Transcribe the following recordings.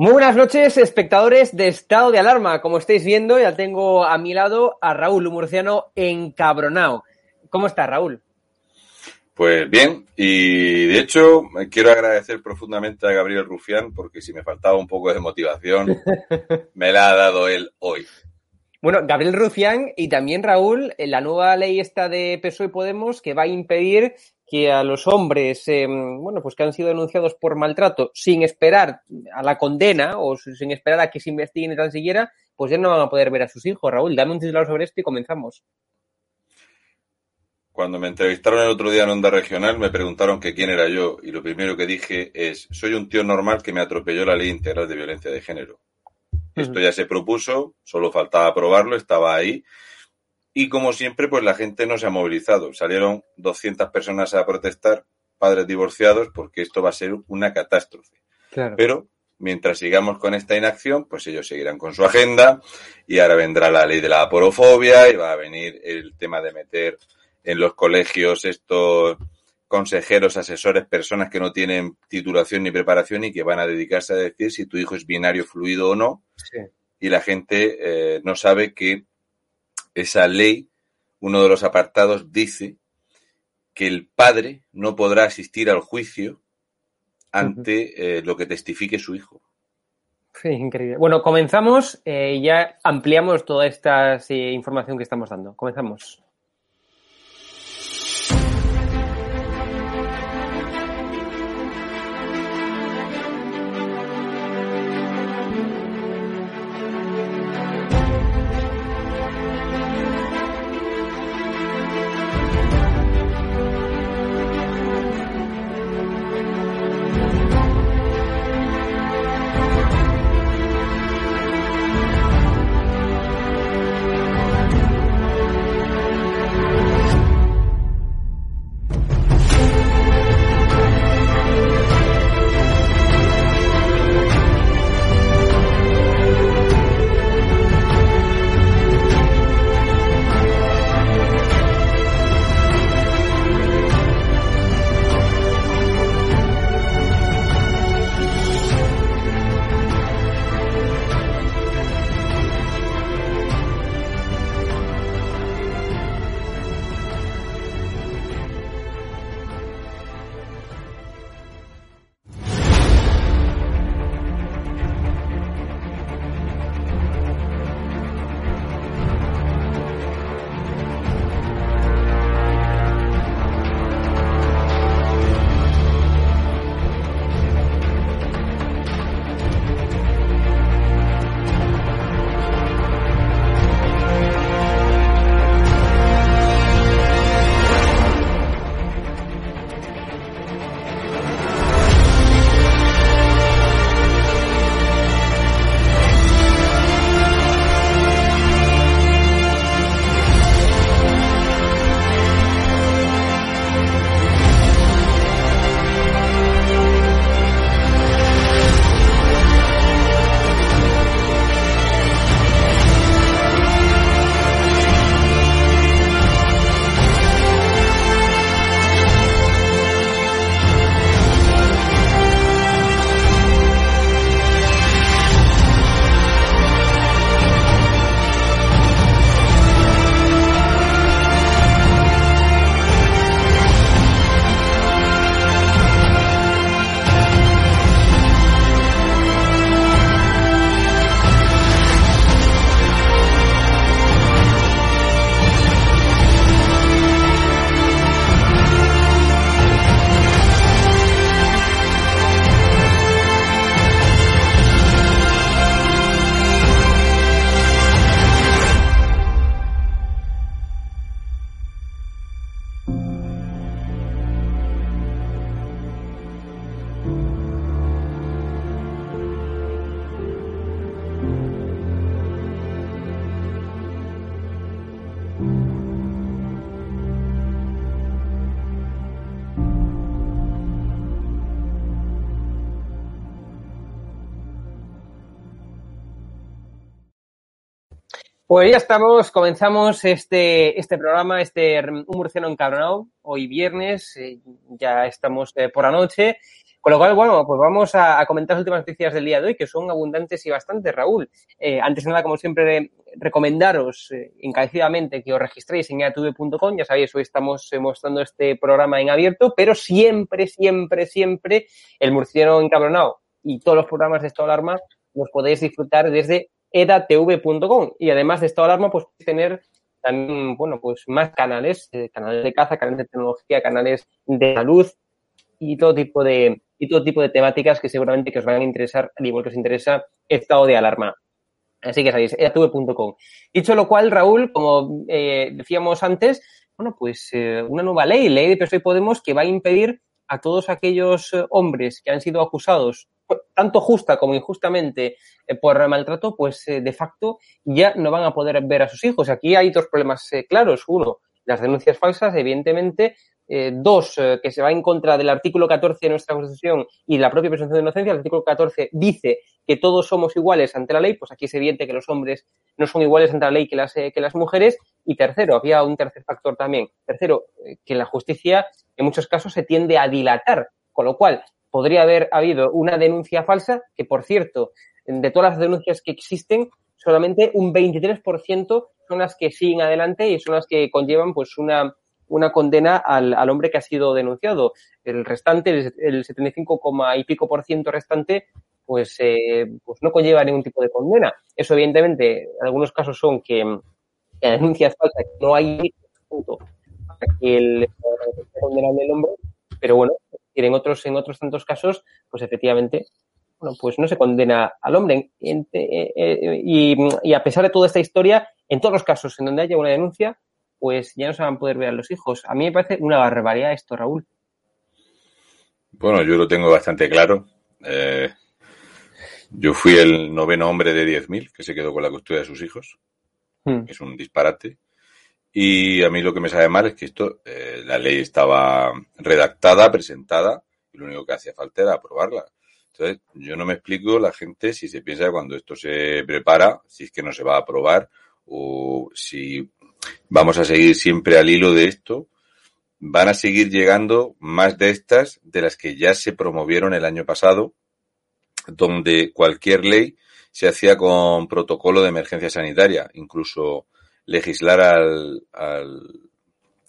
Muy buenas noches, espectadores de Estado de Alarma. Como estáis viendo, ya tengo a mi lado a Raúl, un murciano encabronado. ¿Cómo estás, Raúl? Pues bien, y de hecho quiero agradecer profundamente a Gabriel Rufián porque si me faltaba un poco de motivación, me la ha dado él hoy. Bueno, Gabriel Rufián y también Raúl, la nueva ley esta de PSOE y Podemos que va a impedir que a los hombres, eh, bueno, pues que han sido denunciados por maltrato sin esperar a la condena o sin esperar a que se investiguen tan siquiera, pues ya no van a poder ver a sus hijos. Raúl, dame un titular sobre esto y comenzamos. Cuando me entrevistaron el otro día en Onda Regional me preguntaron que quién era yo y lo primero que dije es, soy un tío normal que me atropelló la ley integral de violencia de género. Esto ya se propuso, solo faltaba aprobarlo, estaba ahí y como siempre, pues la gente no se ha movilizado. Salieron 200 personas a protestar, padres divorciados, porque esto va a ser una catástrofe. Pero mientras sigamos con esta inacción, pues ellos seguirán con su agenda y ahora vendrá la ley de la aporofobia y va a venir el tema de meter en los colegios estos consejeros, asesores, personas que no tienen titulación ni preparación y que van a dedicarse a decir si tu hijo es binario fluido o no. Y la gente eh, no sabe que esa ley, uno de los apartados dice que el padre no podrá asistir al juicio ante eh, lo que testifique su hijo. Sí, increíble. Bueno, comenzamos eh, y ya ampliamos toda esta información que estamos dando. Comenzamos. Pues ya estamos, comenzamos este, este programa, este Un Murciano Encabronado, hoy viernes, eh, ya estamos eh, por la noche, con lo cual, bueno, pues vamos a, comentar las últimas noticias del día de hoy, que son abundantes y bastantes, Raúl. Eh, antes de nada, como siempre, recomendaros encarecidamente que os registréis en yatube.com, ya sabéis, hoy estamos mostrando este programa en abierto, pero siempre, siempre, siempre el Murciano Encabronado y todos los programas de Estado de Alarma los podéis disfrutar desde edatv.com. Y además de esta alarma, pues tener también, bueno, pues más canales, eh, canales de caza, canales de tecnología, canales de salud y todo tipo de, y todo tipo de temáticas que seguramente que os van a interesar, al igual que os interesa estado de alarma. Así que sabéis, edatv.com. Dicho lo cual, Raúl, como eh, decíamos antes, bueno, pues eh, una nueva ley, ley de PSOE y Podemos, que va a impedir a todos aquellos hombres que han sido acusados tanto justa como injustamente eh, por maltrato, pues eh, de facto ya no van a poder ver a sus hijos. Aquí hay dos problemas eh, claros. Uno, las denuncias falsas, evidentemente. dos, que se va en contra del artículo 14 de nuestra Constitución y la propia presunción de inocencia. El artículo 14 dice que todos somos iguales ante la ley, pues aquí es evidente que los hombres no son iguales ante la ley que las mujeres. Y tercero, había un tercer factor también. Tercero, que la justicia en muchos casos se tiende a dilatar, con lo cual podría haber habido una denuncia falsa, que por cierto, de todas las denuncias que existen, solamente un 23% son las que siguen adelante y son las que conllevan pues una, una condena al, al hombre que ha sido denunciado. El restante, el, 75, y pico por ciento restante, pues, eh, pues no conlleva ningún tipo de condena. Eso, evidentemente, en algunos casos son que, la denuncia es falsa, que no hay punto para que el, condenable el hombre, pero bueno, en otros, en otros tantos casos, pues efectivamente, bueno, pues no se condena al hombre. Eh, eh, y, a pesar de toda esta historia, en todos los casos en donde haya una denuncia, pues ya no se van a poder ver a los hijos. A mí me parece una barbaridad esto, Raúl. Bueno, yo lo tengo bastante claro. Eh, yo fui el noveno hombre de 10.000 que se quedó con la custodia de sus hijos. Hmm. Es un disparate. Y a mí lo que me sabe mal es que esto, eh, la ley estaba redactada, presentada, y lo único que hacía falta era aprobarla. Entonces, yo no me explico la gente si se piensa que cuando esto se prepara, si es que no se va a aprobar, o si vamos a seguir siempre al hilo de esto, van a seguir llegando más de estas de las que ya se promovieron el año pasado, donde cualquier ley se hacía con protocolo de emergencia sanitaria, incluso legislar al,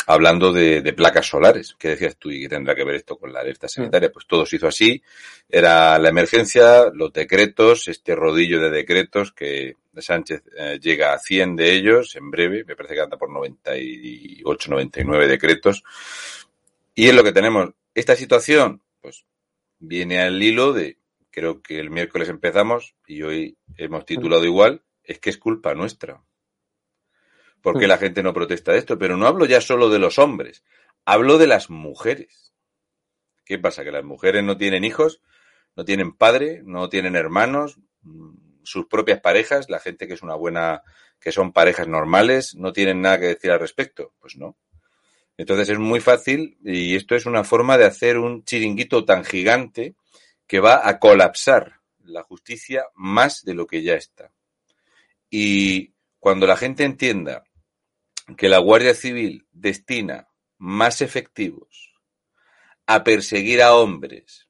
hablando de, placas solares. ¿Qué decías tú y qué tendrá que ver esto con la alerta sanitaria? Pues todo se hizo así. Era la emergencia, los decretos, este rodillo de decretos que Sánchez eh, llega a 100 de ellos en breve. Me parece que anda por 98, 99 decretos. Y es lo que tenemos. Esta situación, pues, viene al hilo de, creo que el miércoles empezamos y hoy hemos titulado igual, es que es culpa nuestra por qué mm. la gente no protesta de esto, pero no hablo ya solo de los hombres, hablo de las mujeres. ¿Qué pasa? Que las mujeres no tienen hijos, no tienen padre, no tienen hermanos, mm, sus propias parejas, la gente que es una buena, que son parejas normales, no tienen nada que decir al respecto. Pues no. Entonces es muy fácil y esto es una forma de hacer un chiringuito tan gigante que va a colapsar la justicia más de lo que ya está. Y cuando la gente entienda que la Guardia Civil destina más efectivos a perseguir a hombres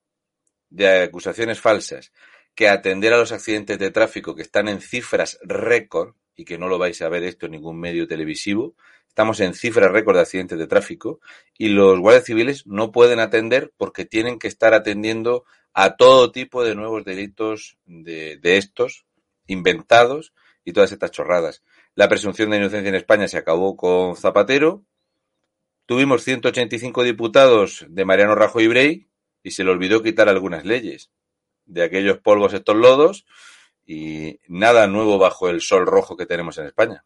de acusaciones falsas que a atender a los accidentes de tráfico que están en cifras récord y que no lo vais a ver esto en ningún medio televisivo, estamos en cifras récord de accidentes de tráfico y los guardias civiles no pueden atender porque tienen que estar atendiendo a todo tipo de nuevos delitos de, de estos inventados y todas estas chorradas. La presunción de inocencia en España se acabó con Zapatero. Tuvimos 185 diputados de Mariano Rajoy y Brey y se le olvidó quitar algunas leyes de aquellos polvos, estos lodos y nada nuevo bajo el sol rojo que tenemos en España.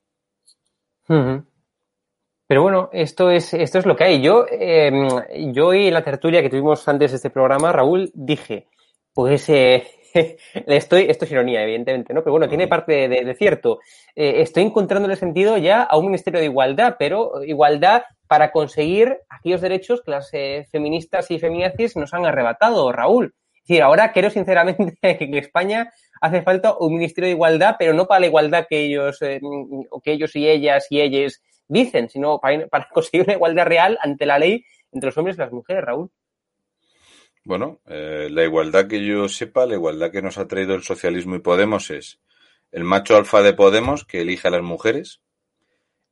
Pero bueno, esto es, esto es lo que hay. Yo, eh, yo y en la tertulia que tuvimos antes de este programa, Raúl, dije, pues eh, estoy, esto es ironía, evidentemente, ¿no? Pero bueno, tiene parte de, cierto. Eh, estoy encontrándole sentido ya a un Ministerio de Igualdad, pero igualdad para conseguir aquellos derechos que las eh, feministas y feminazis nos han arrebatado, Raúl. Es decir, ahora quiero sinceramente que España hace falta un ministerio de igualdad, pero no para la igualdad que ellos, eh, que ellos y ellas y ellas dicen, sino para, para conseguir una igualdad real ante la ley entre los hombres y las mujeres, Raúl. Bueno, eh, la igualdad que yo sepa, la igualdad que nos ha traído el socialismo y Podemos es el macho alfa de Podemos que elige a las mujeres,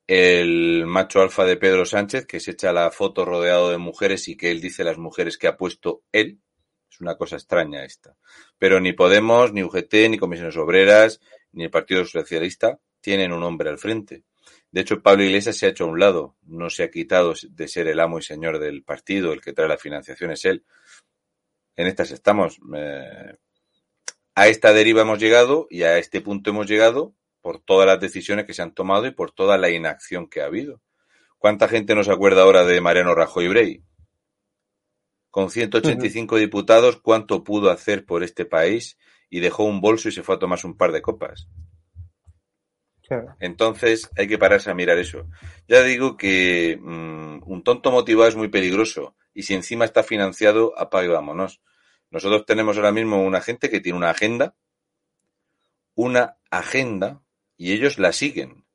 el macho alfa de Pedro Sánchez que se echa la foto rodeado de mujeres y que él dice las mujeres que ha puesto él. Es una cosa extraña esta. Pero ni Podemos, ni UGT, ni Comisiones Obreras, ni el Partido Socialista tienen un hombre al frente. De hecho, Pablo Iglesias se ha hecho a un lado, no se ha quitado de ser el amo y señor del partido, el que trae la financiación es él en estas estamos. Eh, a esta deriva hemos llegado y a este punto hemos llegado por todas las decisiones que se han tomado y por toda la inacción que ha habido. ¿Cuánta gente nos acuerda ahora de Mariano Rajoy Brey? Con 185 diputados, ¿cuánto pudo hacer por este país? Y dejó un bolso y se fue a tomarse un par de copas. Entonces hay que pararse a mirar eso. Ya digo que mm, un tonto motivado es muy peligroso y si encima está financiado, apague vámonos. Nosotros tenemos ahora mismo una gente que tiene una agenda, una agenda, y ellos la siguen.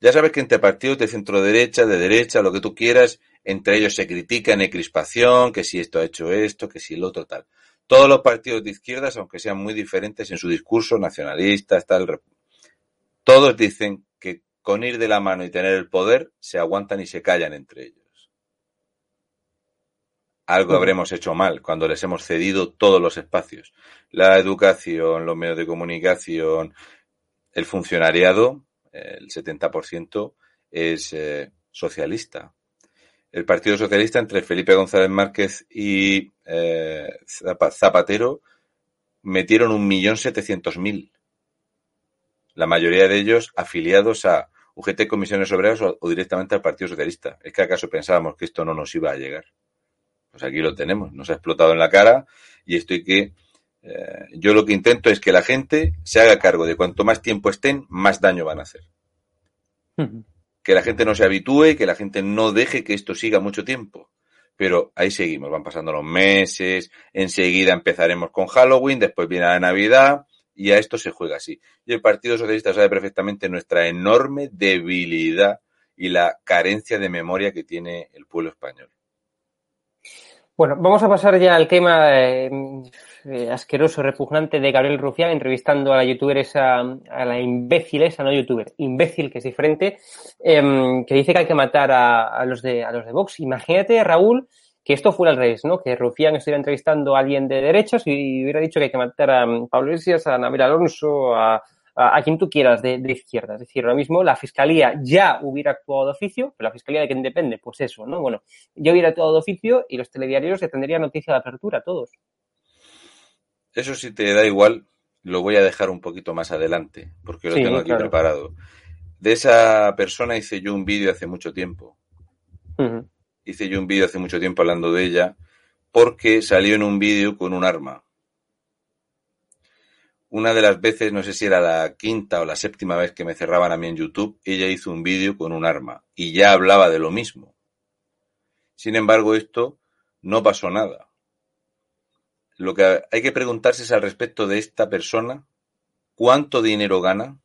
Ya sabes que entre partidos de centro derecha, de derecha, lo que tú quieras, entre ellos se critican en crispación, que si esto ha hecho esto, que si el otro tal. Todos los partidos de izquierdas, aunque sean muy diferentes en su discurso nacionalista, tal, todos dicen que con ir de la mano y tener el poder se aguantan y se callan entre ellos algo habremos hecho mal cuando les hemos cedido todos los espacios. La educación, los medios de comunicación, el funcionariado, el 70% es eh, socialista. El Partido Socialista entre Felipe González Márquez y eh, Zapatero metieron un millón setecientos mil. La mayoría de ellos afiliados a UGT Comisiones Obreras o directamente al Partido Socialista. ¿Es que acaso pensábamos que esto no nos iba a llegar? Pues aquí lo tenemos, nos ha explotado en la cara y estoy que eh, yo lo que intento es que la gente se haga cargo de cuanto más tiempo estén, más daño van a hacer. Que la gente no se habitúe, que la gente no deje que esto siga mucho tiempo. Pero ahí seguimos, van pasando los meses, enseguida empezaremos con Halloween, después viene la Navidad y a esto se juega así. Y el Partido Socialista sabe perfectamente nuestra enorme debilidad y la carencia de memoria que tiene el pueblo español. Bueno, vamos a pasar ya al tema eh, eh, asqueroso, repugnante de Gabriel Rufián entrevistando a la youtuber esa, a la imbécil esa, no youtuber, imbécil que es diferente, em, que dice que hay que matar a, los de, a los de Vox. Imagínate, Raúl, que esto fuera al revés, ¿no? Que Rufián estuviera entrevistando a alguien de derechos y hubiera dicho que hay que matar a Pablo Iglesias, a Nabil Alonso, a, a, quien tú quieras de, izquierda. Es decir, ahora mismo la Fiscalía ya hubiera actuado de oficio, pero la Fiscalía de quién depende, pues eso, ¿no? Bueno, ya hubiera actuado de oficio y los telediarios se tendrían noticia de apertura, todos. Eso si te da igual, lo voy a dejar un poquito más adelante, porque lo tengo aquí preparado. De esa persona hice yo un vídeo hace mucho tiempo. Hice yo un vídeo hace mucho tiempo hablando de ella, porque salió en un vídeo con un arma una de las veces, no sé si era la quinta o la séptima vez que me cerraban a mí en YouTube, ella hizo un vídeo con un arma y ya hablaba de lo mismo. Sin embargo, esto no pasó nada. Lo que hay que preguntarse es al respecto de esta persona, cuánto dinero gana,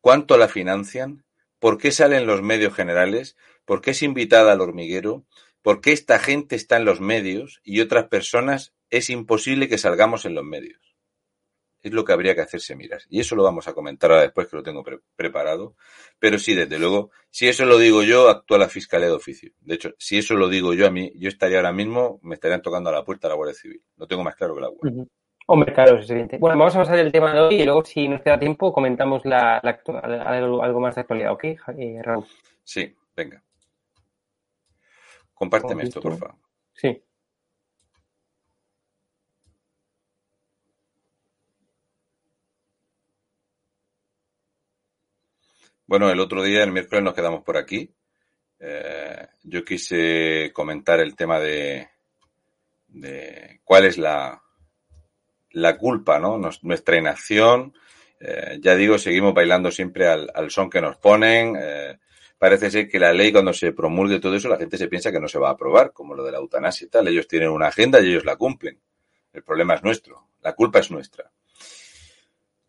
cuánto la financian, por qué sale en los medios generales, por qué es invitada al hormiguero, por qué esta gente está en los medios y otras personas es imposible que salgamos en los medios es lo que habría que hacerse mirar. Y eso lo vamos a comentar ahora después que lo tengo preparado. Pero sí, desde luego, si eso lo digo yo, actúa la Fiscalía de Oficio. De hecho, si eso lo digo yo a mí, yo estaría ahora mismo, me estarían tocando a la puerta la Guardia Civil. Lo tengo más claro que la Guardia. Hombre, claro, es evidente. Bueno, vamos a pasar el tema de hoy y luego, si nos queda tiempo, comentamos la, algo, más de actualidad, ¿ok, eh, Raúl? Sí, venga. Compárteme esto, por favor. Sí. Bueno, el otro día, el miércoles, nos quedamos por aquí. Eh, yo quise comentar el tema de, cuál es la, la culpa, ¿no? nuestra inacción. Eh, ya digo, seguimos bailando siempre al, al son que nos ponen. Eh, parece ser que la ley, cuando se promulgue todo eso, la gente se piensa que no se va a aprobar, como lo de la eutanasia y tal. Ellos tienen una agenda y ellos la cumplen. El problema es nuestro. La culpa es nuestra.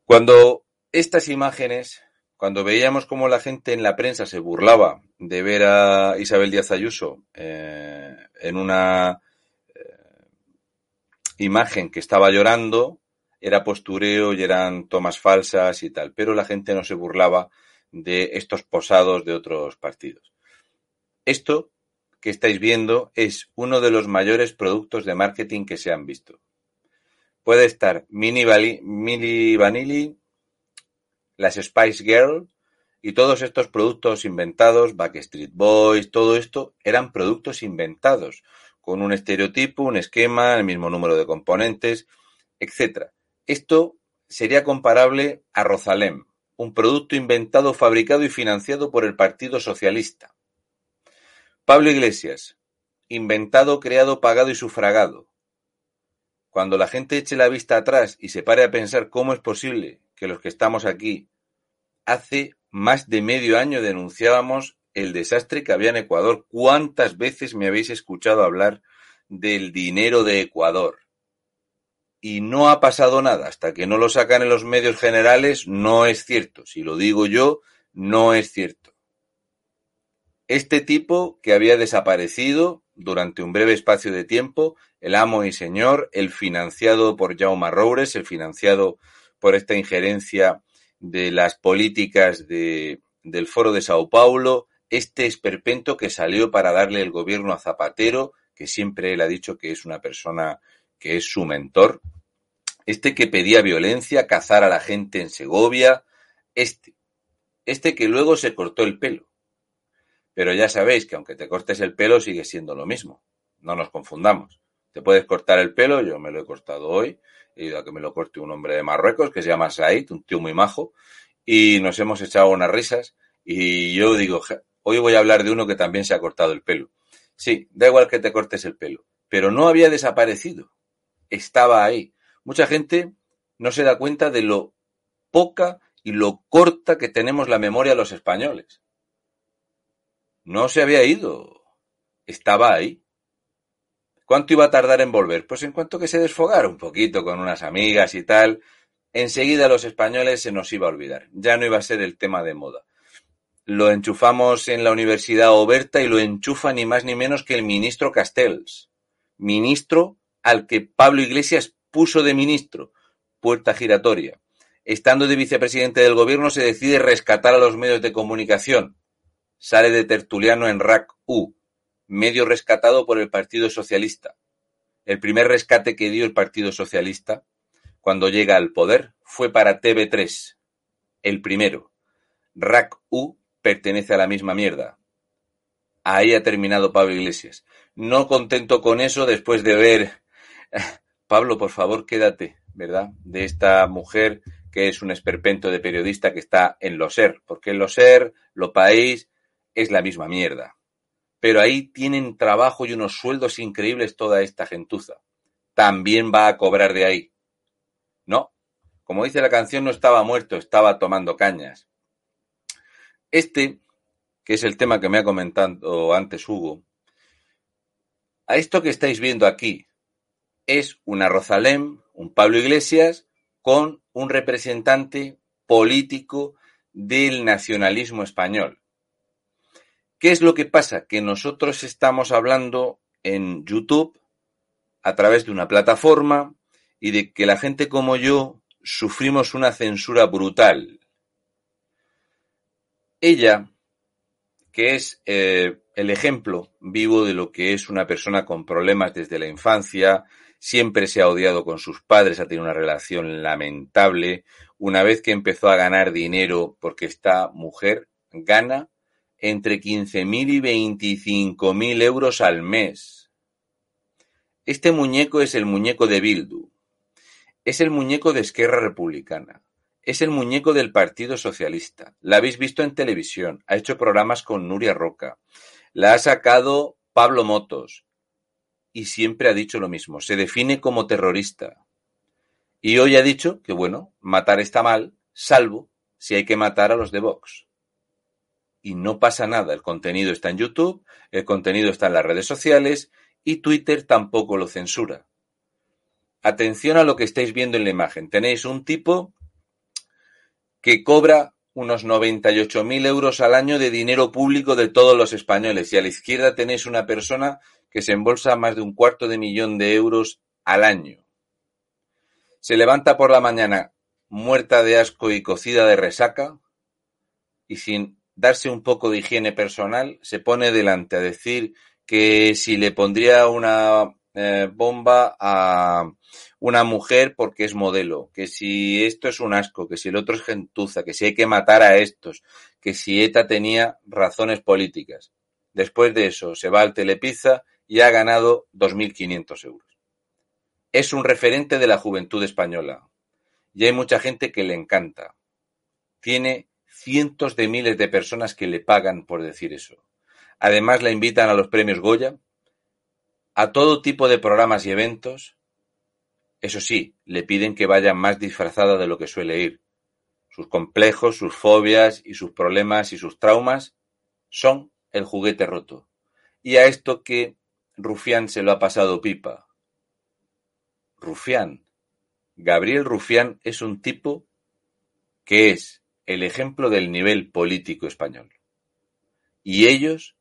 Cuando estas imágenes, cuando veíamos cómo la gente en la prensa se burlaba de ver a Isabel Díaz Ayuso eh, en una eh, imagen que estaba llorando, era postureo y eran tomas falsas y tal, pero la gente no se burlaba de estos posados de otros partidos. Esto que estáis viendo es uno de los mayores productos de marketing que se han visto. Puede estar Mini, Vanilli, las Spice Girl y todos estos productos inventados, Backstreet Boys, todo esto eran productos inventados con un estereotipo, un esquema, el mismo número de componentes, etc. Esto sería comparable a Rosalem, un producto inventado, fabricado y financiado por el Partido Socialista. Pablo Iglesias, inventado, creado, pagado y sufragado. Cuando la gente eche la vista atrás y se pare a pensar cómo es posible que los que estamos aquí hace más de medio año denunciábamos el desastre que había en Ecuador. ¿Cuántas veces me habéis escuchado hablar del dinero de Ecuador? Y no ha pasado nada. Hasta que no lo sacan en los medios generales, no es cierto. Si lo digo yo, no es cierto. Este tipo que había desaparecido durante un breve espacio de tiempo, el amo y señor, el financiado por Jaume Roures, el financiado por esta injerencia de las políticas de, del Foro de Sao Paulo, este esperpento que salió para darle el gobierno a Zapatero, que siempre él ha dicho que es una persona que es su mentor, este que pedía violencia, cazar a la gente en Segovia, este, este que luego se cortó el pelo, pero ya sabéis que aunque te cortes el pelo sigue siendo lo mismo. No nos confundamos. Te puedes cortar el pelo, yo me lo he cortado hoy, he ido a que me lo corte un hombre de Marruecos que se llama Said, un tío muy majo, y nos hemos echado unas risas. Y yo digo, hoy voy a hablar de uno que también se ha cortado el pelo. Sí, da igual que te cortes el pelo, pero no había desaparecido. Estaba ahí. Mucha gente no se da cuenta de lo poca y lo corta que tenemos la memoria los españoles. No se había ido. Estaba ahí. ¿Cuánto iba a tardar en volver? Pues en cuanto que se desfogara un poquito con unas amigas y tal, enseguida los españoles se nos iba a olvidar. Ya no iba a ser el tema de moda. Lo enchufamos en la Universidad Oberta y lo enchufa ni más ni menos que el ministro Castells. Ministro al que Pablo Iglesias puso de ministro. Puerta giratoria. Estando de vicepresidente del gobierno se decide rescatar a los medios de comunicación sale de tertuliano en RAC-U, medio rescatado por el Partido Socialista. El primer rescate que dio el Partido Socialista cuando llega al poder fue para TV3, el primero. RAC-U pertenece a la misma mierda. Ahí ha terminado Pablo Iglesias. No contento con eso, después de ver... Pablo, por favor, quédate, ¿verdad? De esta mujer que es un esperpento de periodista que está en Lo Ser, porque en Lo Ser, Lo País, es la misma mierda. Pero ahí tienen trabajo y unos sueldos increíbles toda esta gentuza. También va a cobrar de ahí. No, como dice la canción, no estaba muerto, estaba tomando cañas. Este, que es el tema que me ha comentado antes Hugo, a esto que estáis viendo aquí es una Rosalén, un Pablo Iglesias, con un representante político del nacionalismo español. ¿Qué es lo que pasa? Que nosotros estamos hablando en YouTube a través de una plataforma y de que la gente como yo sufrimos una censura brutal. Ella, que es eh, el ejemplo vivo de lo que es una persona con problemas desde la infancia, siempre se ha odiado con sus padres, ha tenido una relación lamentable. Una vez que empezó a ganar dinero, porque esta mujer gana entre 15.000 y 25.000 euros al mes. Este muñeco es el muñeco de Bildu. Es el muñeco de Esquerra Republicana. Es el muñeco del Partido Socialista. La habéis visto en televisión. Ha hecho programas con Nuria Roca. La ha sacado Pablo Motos. Y siempre ha dicho lo mismo. Se define como terrorista. Y hoy ha dicho que, bueno, matar está mal, salvo si hay que matar a los de Vox y no pasa nada. El contenido está en YouTube, el contenido está en las redes sociales y Twitter tampoco lo censura. Atención a lo que estáis viendo en la imagen. Tenéis un tipo que cobra unos 98.000 euros al año de dinero público de todos los españoles. Y a la izquierda tenéis una persona que se embolsa más de un cuarto de millón de euros al año. Se levanta por la mañana muerta de asco y cocida de resaca y sin darse un poco de higiene personal se pone delante a decir que si le pondría una eh, bomba a una mujer porque es modelo, que si esto es un asco, que si el otro es gentuza, que si hay que matar a estos, que si ETA tenía razones políticas. Después de eso se va al Telepizza y ha ganado 2.500 euros. Es un referente de la juventud española y hay mucha gente que le encanta. Tiene cientos de miles de personas que le pagan por decir eso. Además la invitan a los premios Goya, a todo tipo de programas y eventos. Eso sí, le piden que vaya más disfrazada de lo que suele ir. Sus complejos, sus fobias y sus problemas y sus traumas son el juguete roto. Y a esto que Rufián se lo ha pasado pipa. Rufián. Gabriel Rufián es un tipo que es el ejemplo del nivel político español. Y ellos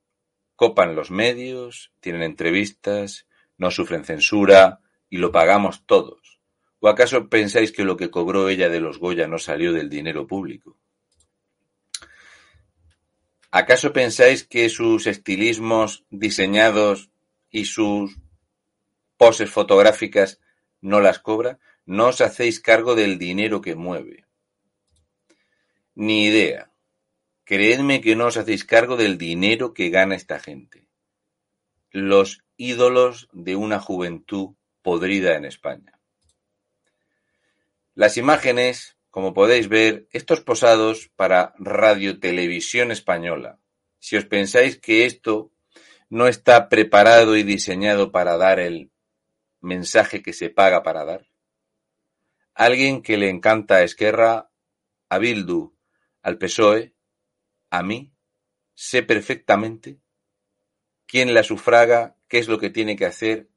copan los medios, tienen entrevistas, no sufren censura y lo pagamos todos. ¿O acaso pensáis que lo que cobró ella de los Goya no salió del dinero público? ¿Acaso pensáis que sus estilismos diseñados y sus poses fotográficas no las cobra? No os hacéis cargo del dinero que mueve. Ni idea. Creedme que no os hacéis cargo del dinero que gana esta gente. Los ídolos de una juventud podrida en España. Las imágenes, como podéis ver, estos posados para Radio Televisión Española. Si os pensáis que esto no está preparado y diseñado para dar el mensaje que se paga para dar. Alguien que le encanta a Esquerra, a Bildu, al PSOE, a mí, sé perfectamente quién la sufraga, qué es lo que tiene que hacer,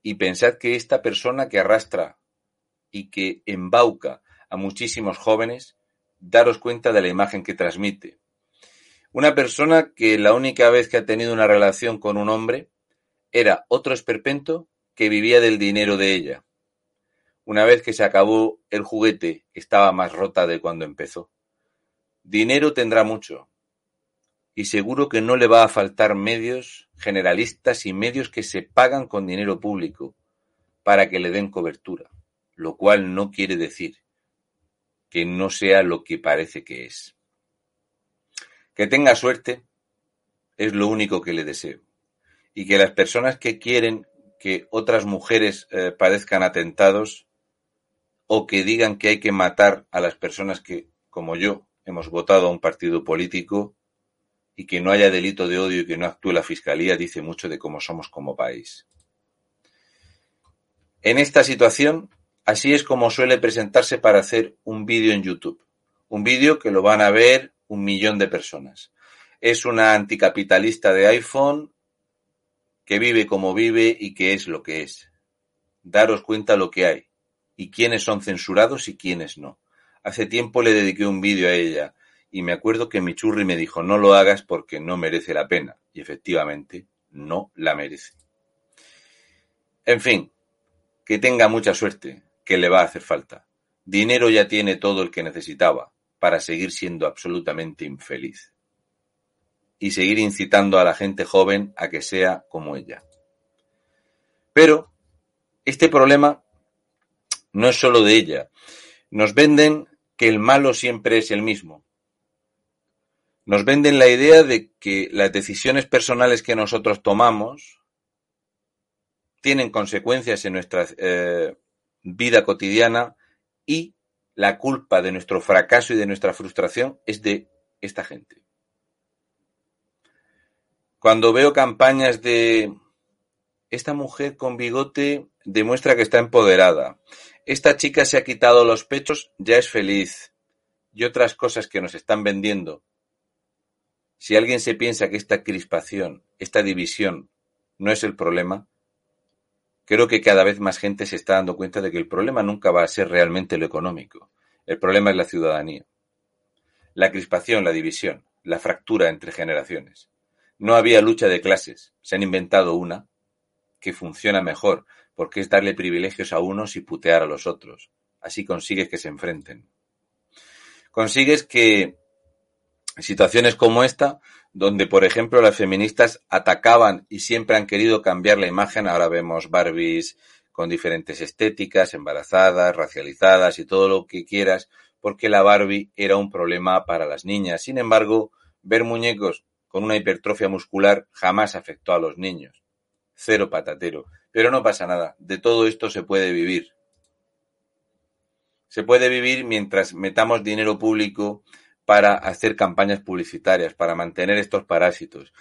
y pensad que esta persona que arrastra y que embauca a muchísimos jóvenes, daros cuenta de la imagen que transmite. Una persona que la única vez que ha tenido una relación con un hombre era otro esperpento que vivía del dinero de ella. Una vez que se acabó el juguete, estaba más rota de cuando empezó. Dinero tendrá mucho, y seguro que no le va a faltar medios generalistas y medios que se pagan con dinero público para que le den cobertura, lo cual no quiere decir que no sea lo que parece que es. Que tenga suerte es lo único que le deseo. Y que las personas que quieren que otras mujeres eh, padezcan atentados o que digan que hay que matar a las personas que, como yo, hemos votado a un partido político, y que no haya delito de odio y que no actúe la Fiscalía dice mucho de cómo somos como país. En esta situación, así es como suele presentarse para hacer un vídeo en YouTube. Un vídeo que lo van a ver un millón de personas. Es una anticapitalista de iPhone que vive como vive y que es lo que es. Daros cuenta lo que hay y quiénes son censurados y quiénes no. Hace tiempo le dediqué un vídeo a ella y me acuerdo que mi churri me dijo no lo hagas porque no merece la pena. Y efectivamente, no la merece. En fin, que tenga mucha suerte, que le va a hacer falta. Dinero ya tiene todo el que necesitaba para seguir siendo absolutamente infeliz. Y seguir incitando a la gente joven a que sea como ella. Pero este problema no es solo de ella. Nos venden que el malo siempre es el mismo, nos venden la idea de que las decisiones personales que nosotros tomamos tienen consecuencias en nuestra eh, vida cotidiana y la culpa de nuestro fracaso y de nuestra frustración es de esta gente. Cuando veo campañas de esta mujer con bigote demuestra que está empoderada, esta chica se ha quitado los pechos, ya es feliz, y otras cosas que nos están vendiendo si alguien se piensa que esta crispación, esta división, no es el problema, creo que cada vez más gente se está dando cuenta de que el problema nunca va a ser realmente lo económico. El problema es la ciudadanía. la crispación, la división, la fractura entre generaciones. No había lucha de clases, se han inventado una que funciona mejor, porque es darle privilegios a unos y putear a los otros. Así consigues que se enfrenten. Consigues que situaciones como esta, donde por ejemplo las feministas atacaban y siempre han querido cambiar la imagen, ahora vemos Barbies con diferentes estéticas, embarazadas, racializadas y todo lo que quieras, porque la Barbie era un problema para las niñas. Sin embargo, ver muñecos con una hipertrofia muscular jamás afectó a los niños. Cero patatero. Pero no pasa nada. De todo esto se puede vivir. Se puede vivir mientras metamos dinero público para hacer campañas publicitarias, para mantener estos parásitos.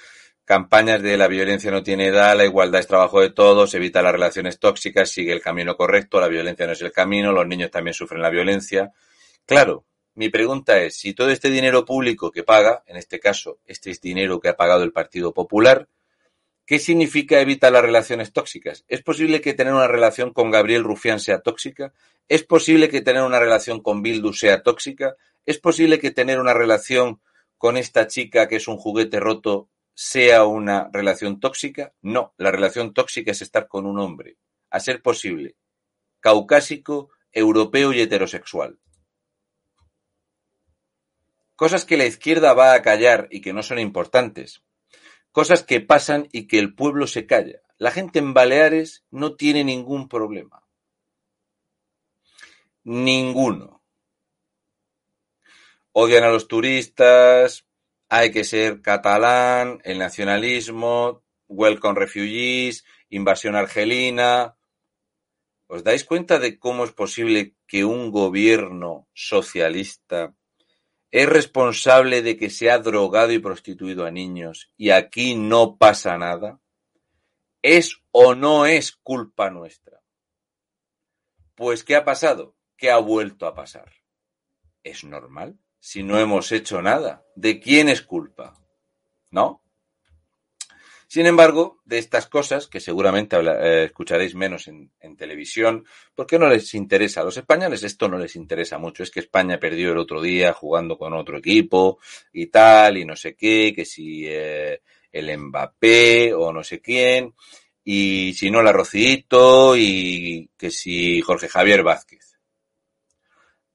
Campañas de la violencia no tiene edad, la igualdad es trabajo de todos, evita las relaciones tóxicas, sigue el camino correcto, la violencia no es el camino, los niños también sufren la violencia. Claro, mi pregunta es, si todo este dinero público que paga, en este caso, este es dinero que ha pagado el Partido Popular, ¿qué significa evitar las relaciones tóxicas? ¿Es posible que tener una relación con Gabriel Rufián sea tóxica? ¿Es posible que tener una relación con Bildu sea tóxica? ¿Es posible que tener una relación con esta chica que es un juguete roto sea una relación tóxica? No, la relación tóxica es estar con un hombre, a ser posible, caucásico, europeo y heterosexual. Cosas que la izquierda va a callar y que no son importantes. Cosas que pasan y que el pueblo se calla. La gente en Baleares no tiene ningún problema. Ninguno odian a los turistas, hay que ser catalán, el nacionalismo, welcome refugees, invasión argelina. ¿Os dais cuenta de cómo es posible que un gobierno socialista es responsable de que se ha drogado y prostituido a niños y aquí no pasa nada? ¿Es o no es culpa nuestra? Pues ¿qué ha pasado? ¿Qué ha vuelto a pasar? ¿Es normal? si no hemos hecho nada? ¿De quién es culpa? ¿No? Sin embargo, de estas cosas, que seguramente eh, escucharéis menos en, televisión, porque no les interesa. A los españoles esto no les interesa mucho. Es que España perdió el otro día jugando con otro equipo y tal, y no sé qué, que si eh, el Mbappé o no sé quién, y si no la Rocito, y que si Jorge Javier Vázquez.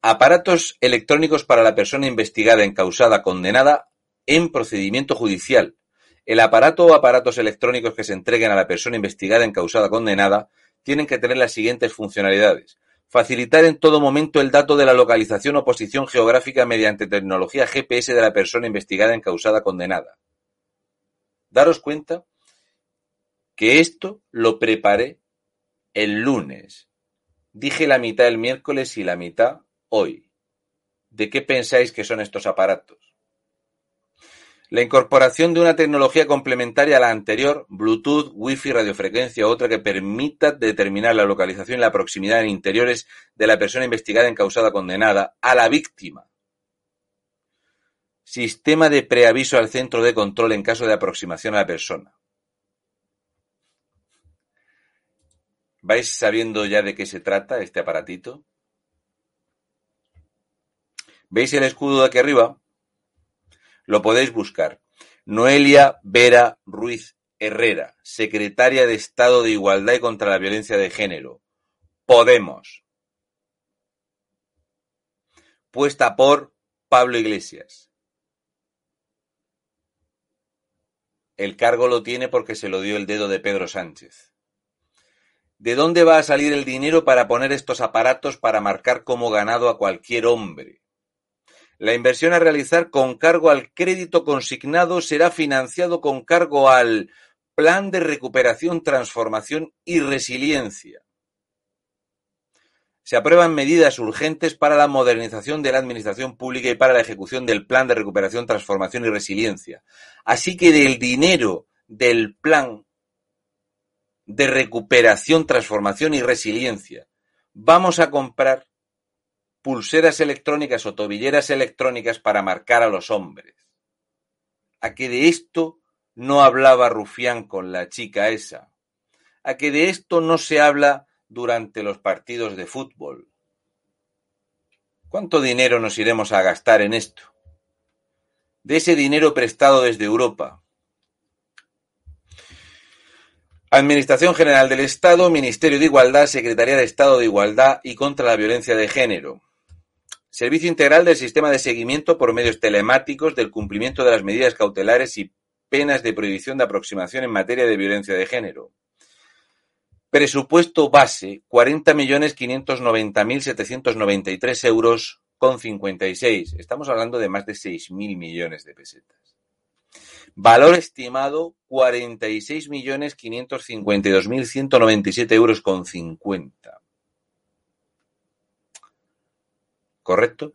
Aparatos electrónicos para la persona investigada, encausada, condenada en procedimiento judicial. El aparato o aparatos electrónicos que se entreguen a la persona investigada, encausada, condenada, tienen que tener las siguientes funcionalidades. Facilitar en todo momento el dato de la localización o posición geográfica mediante tecnología GPS de la persona investigada, encausada, condenada. Daros cuenta que esto lo preparé el lunes. Dije la mitad el miércoles y la mitad hoy. ¿De qué pensáis que son estos aparatos? La incorporación de una tecnología complementaria a la anterior, Bluetooth, Wi-Fi, radiofrecuencia otra que permita determinar la localización y la proximidad en interiores de la persona investigada, encausada, condenada, a la víctima. Sistema de preaviso al centro de control en caso de aproximación a la persona. ¿Vais sabiendo ya de qué se trata este aparatito? ¿Veis el escudo de aquí arriba? Lo podéis buscar. Noelia Vera Ruiz Herrera, secretaria de Estado de Igualdad y contra la Violencia de Género. Podemos. Puesta por Pablo Iglesias. El cargo lo tiene porque se lo dio el dedo de Pedro Sánchez. ¿De dónde va a salir el dinero para poner estos aparatos para marcar como ganado a cualquier hombre? La inversión a realizar con cargo al crédito consignado será financiado con cargo al Plan de Recuperación, Transformación y Resiliencia. Se aprueban medidas urgentes para la modernización de la administración pública y para la ejecución del Plan de Recuperación, Transformación y Resiliencia. Así que del dinero del Plan de Recuperación, Transformación y Resiliencia vamos a comprar pulseras electrónicas o tobilleras electrónicas para marcar a los hombres. A que de esto no hablaba Rufián con la chica esa. A que de esto no se habla durante los partidos de fútbol. ¿Cuánto dinero nos iremos a gastar en esto? de ese dinero prestado desde Europa. Administración General del Estado, Ministerio de Igualdad, Secretaría de Estado de Igualdad y contra la Violencia de Género. Servicio integral del sistema de seguimiento por medios telemáticos del cumplimiento de las medidas cautelares y penas de prohibición de aproximación en materia de violencia de género. Presupuesto base, 40.590.793 euros con 56. Estamos hablando de más de 6.000 millones de pesetas. Valor estimado, 46.552.197 euros con 50. ¿Correcto?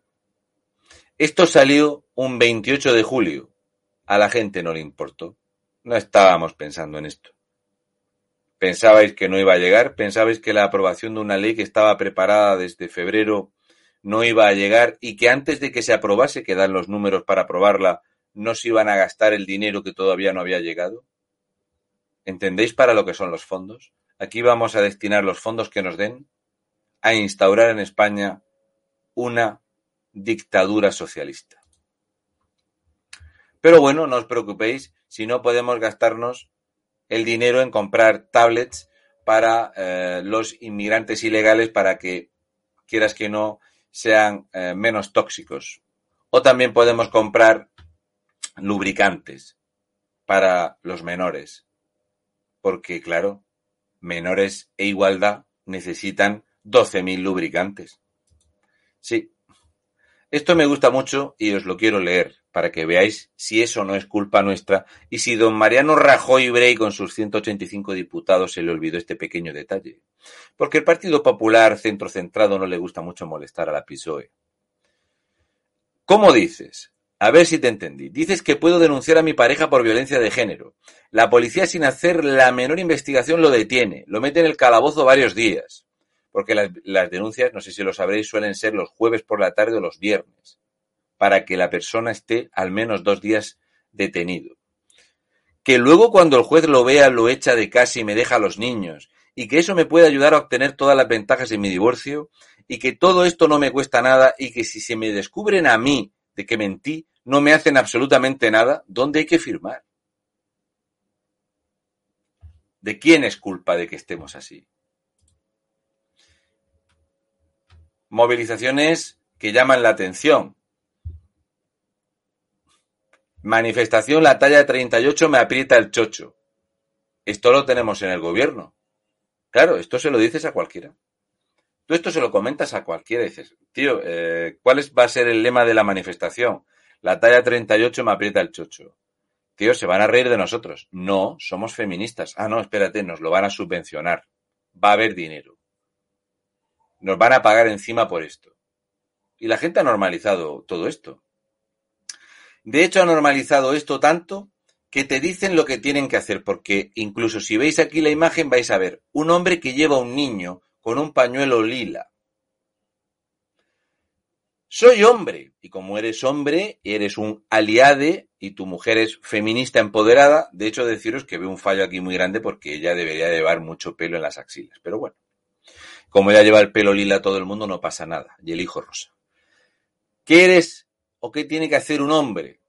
Esto salió un 28 de julio. A la gente no le importó. No estábamos pensando en esto. ¿Pensabais que no iba a llegar? ¿Pensabais que la aprobación de una ley que estaba preparada desde febrero no iba a llegar y que antes de que se aprobase, que dan los números para aprobarla, no se iban a gastar el dinero que todavía no había llegado? ¿Entendéis para lo que son los fondos? Aquí vamos a destinar los fondos que nos den a instaurar en España una dictadura socialista. Pero bueno, no os preocupéis si no podemos gastarnos el dinero en comprar tablets para eh, los inmigrantes ilegales para que, quieras que no, sean eh, menos tóxicos. O también podemos comprar lubricantes para los menores. Porque, claro, menores e igualdad necesitan 12.000 lubricantes. Sí. Esto me gusta mucho y os lo quiero leer para que veáis si eso no es culpa nuestra y si don Mariano Rajoy Brey con sus 185 diputados se le olvidó este pequeño detalle. Porque el Partido Popular centrocentrado no le gusta mucho molestar a la PSOE. ¿Cómo dices? A ver si te entendí. Dices que puedo denunciar a mi pareja por violencia de género. La policía sin hacer la menor investigación lo detiene, lo mete en el calabozo varios días porque las, denuncias, no sé si lo sabréis, suelen ser los jueves por la tarde o los viernes, para que la persona esté al menos dos días detenido. Que luego cuando el juez lo vea lo echa de casa y me deja a los niños, y que eso me puede ayudar a obtener todas las ventajas en mi divorcio, y que todo esto no me cuesta nada, y que si se me descubren a mí de que mentí, no me hacen absolutamente nada, ¿dónde hay que firmar? ¿De quién es culpa de que estemos así? Movilizaciones que llaman la atención. Manifestación la talla 38 me aprieta el chocho. Esto lo tenemos en el gobierno. Claro, esto se lo dices a cualquiera. Tú esto se lo comentas a cualquiera dices, tío, eh, ¿cuál va a ser el lema de la manifestación? La talla 38 me aprieta el chocho. Tío, se van a reír de nosotros. No, somos feministas. Ah, no, espérate, nos lo van a subvencionar. Va a haber dinero nos van a pagar encima por esto. Y la gente ha normalizado todo esto. De hecho, ha normalizado esto tanto que te dicen lo que tienen que hacer, porque incluso si veis aquí la imagen vais a ver un hombre que lleva un niño con un pañuelo lila. Soy hombre, y como eres hombre, eres un aliade y tu mujer es feminista empoderada, de hecho deciros que veo un fallo aquí muy grande porque ella debería llevar mucho pelo en las axilas, pero bueno. Como ya lleva el pelo lila todo el mundo, no pasa nada. Y el hijo rosa. ¿Qué eres o qué tiene que hacer un hombre?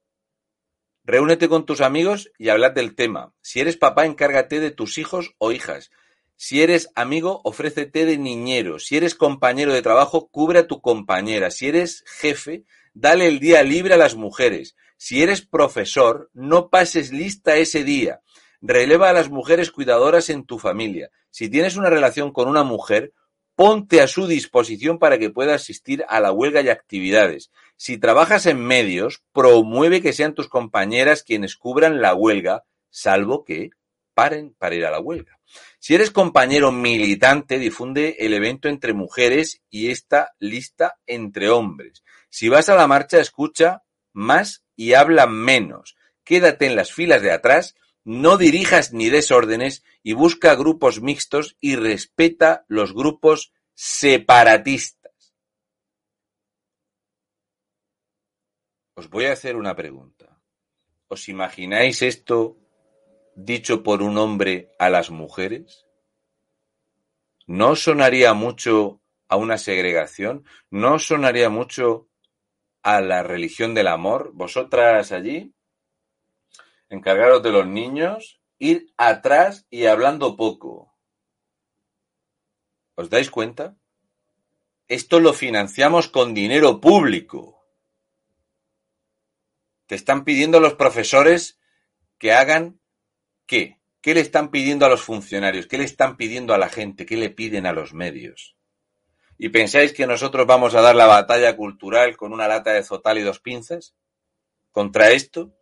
Reúnete con tus amigos y hablad del tema. Si eres papá, encárgate de tus hijos o hijas. Si eres amigo, ofrécete de niñero. Si eres compañero de trabajo, cubre a tu compañera. Si eres jefe, dale el día libre a las mujeres. Si eres profesor, no pases lista ese día. Releva a las mujeres cuidadoras en tu familia. Si tienes una relación con una mujer, ponte a su disposición para que pueda asistir a la huelga y actividades. Si trabajas en medios, promueve que sean tus compañeras quienes cubran la huelga, salvo que paren para ir a la huelga. Si eres compañero militante, difunde el evento entre mujeres y esta lista entre hombres. Si vas a la marcha, escucha más y habla menos. Quédate en las filas de atrás no dirijas ni desórdenes y busca grupos mixtos y respeta los grupos separatistas. Os voy a hacer una pregunta. ¿Os imagináis esto dicho por un hombre a las mujeres? ¿No sonaría mucho a una segregación? ¿No sonaría mucho a la religión del amor, vosotras allí, encargaros de los niños, ir atrás y hablando poco. ¿Os dais cuenta? Esto lo financiamos con dinero público. Te están pidiendo los profesores que hagan qué? ¿Qué le están pidiendo a los funcionarios? ¿Qué le están pidiendo a la gente? ¿Qué le piden a los medios? ¿Y pensáis que nosotros vamos a dar la batalla cultural con una lata de zotal y dos pinzas? ¿Contra esto?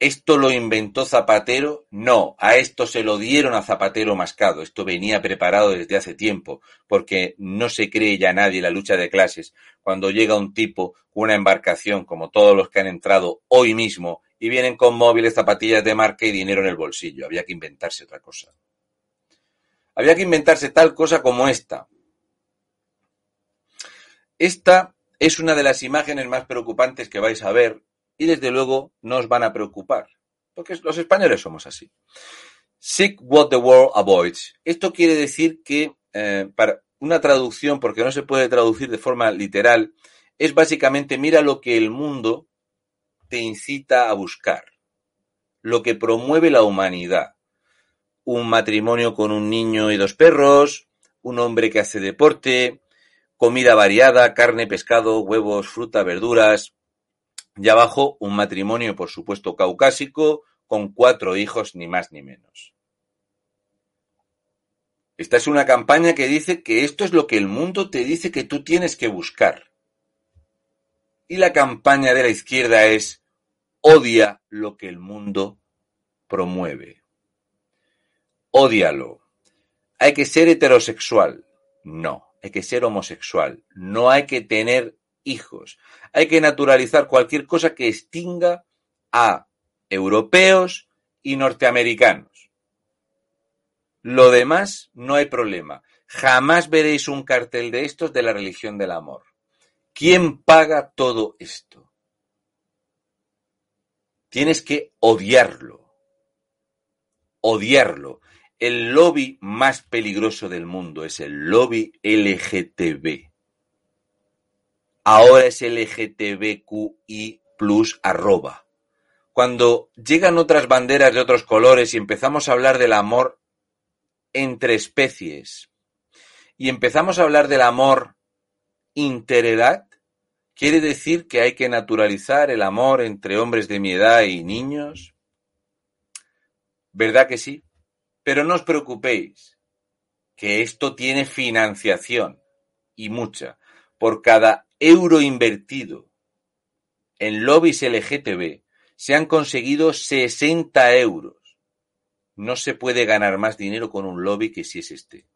¿Esto lo inventó Zapatero? No, a esto se lo dieron a Zapatero mascado. Esto venía preparado desde hace tiempo, porque no se cree ya nadie la lucha de clases cuando llega un tipo una embarcación como todos los que han entrado hoy mismo y vienen con móviles, zapatillas de marca y dinero en el bolsillo. Había que inventarse otra cosa. Había que inventarse tal cosa como esta. Esta es una de las imágenes más preocupantes que vais a ver y desde luego no os van a preocupar, porque los españoles somos así. Seek what the world avoids. Esto quiere decir que eh, para una traducción, porque no se puede traducir de forma literal, es básicamente mira lo que el mundo te incita a buscar, lo que promueve la humanidad. Un matrimonio con un niño y dos perros, un hombre que hace deporte, comida variada, carne, pescado, huevos, fruta, verduras. Y abajo un matrimonio, por supuesto, caucásico, con cuatro hijos, ni más ni menos. Esta es una campaña que dice que esto es lo que el mundo te dice que tú tienes que buscar. Y la campaña de la izquierda es odia lo que el mundo promueve. Ódialo. Hay que ser heterosexual. No, hay que ser homosexual. No hay que tener hijos. Hay que naturalizar cualquier cosa que extinga a europeos y norteamericanos. Lo demás no hay problema. Jamás veréis un cartel de estos de la religión del amor. ¿Quién paga todo esto? Tienes que odiarlo. Odiarlo. El lobby más peligroso del mundo es el lobby LGTB. Ahora es LGTBQI plus arroba. Cuando llegan otras banderas de otros colores y empezamos a hablar del amor entre especies y empezamos a hablar del amor interedad, ¿Quiere decir que hay que naturalizar el amor entre hombres de mi edad y niños? ¿Verdad que sí? Pero no os preocupéis, que esto tiene financiación y mucha. Por cada euro invertido en lobbies LGTB se han conseguido 60 euros. No se puede ganar más dinero con un lobby que si es este.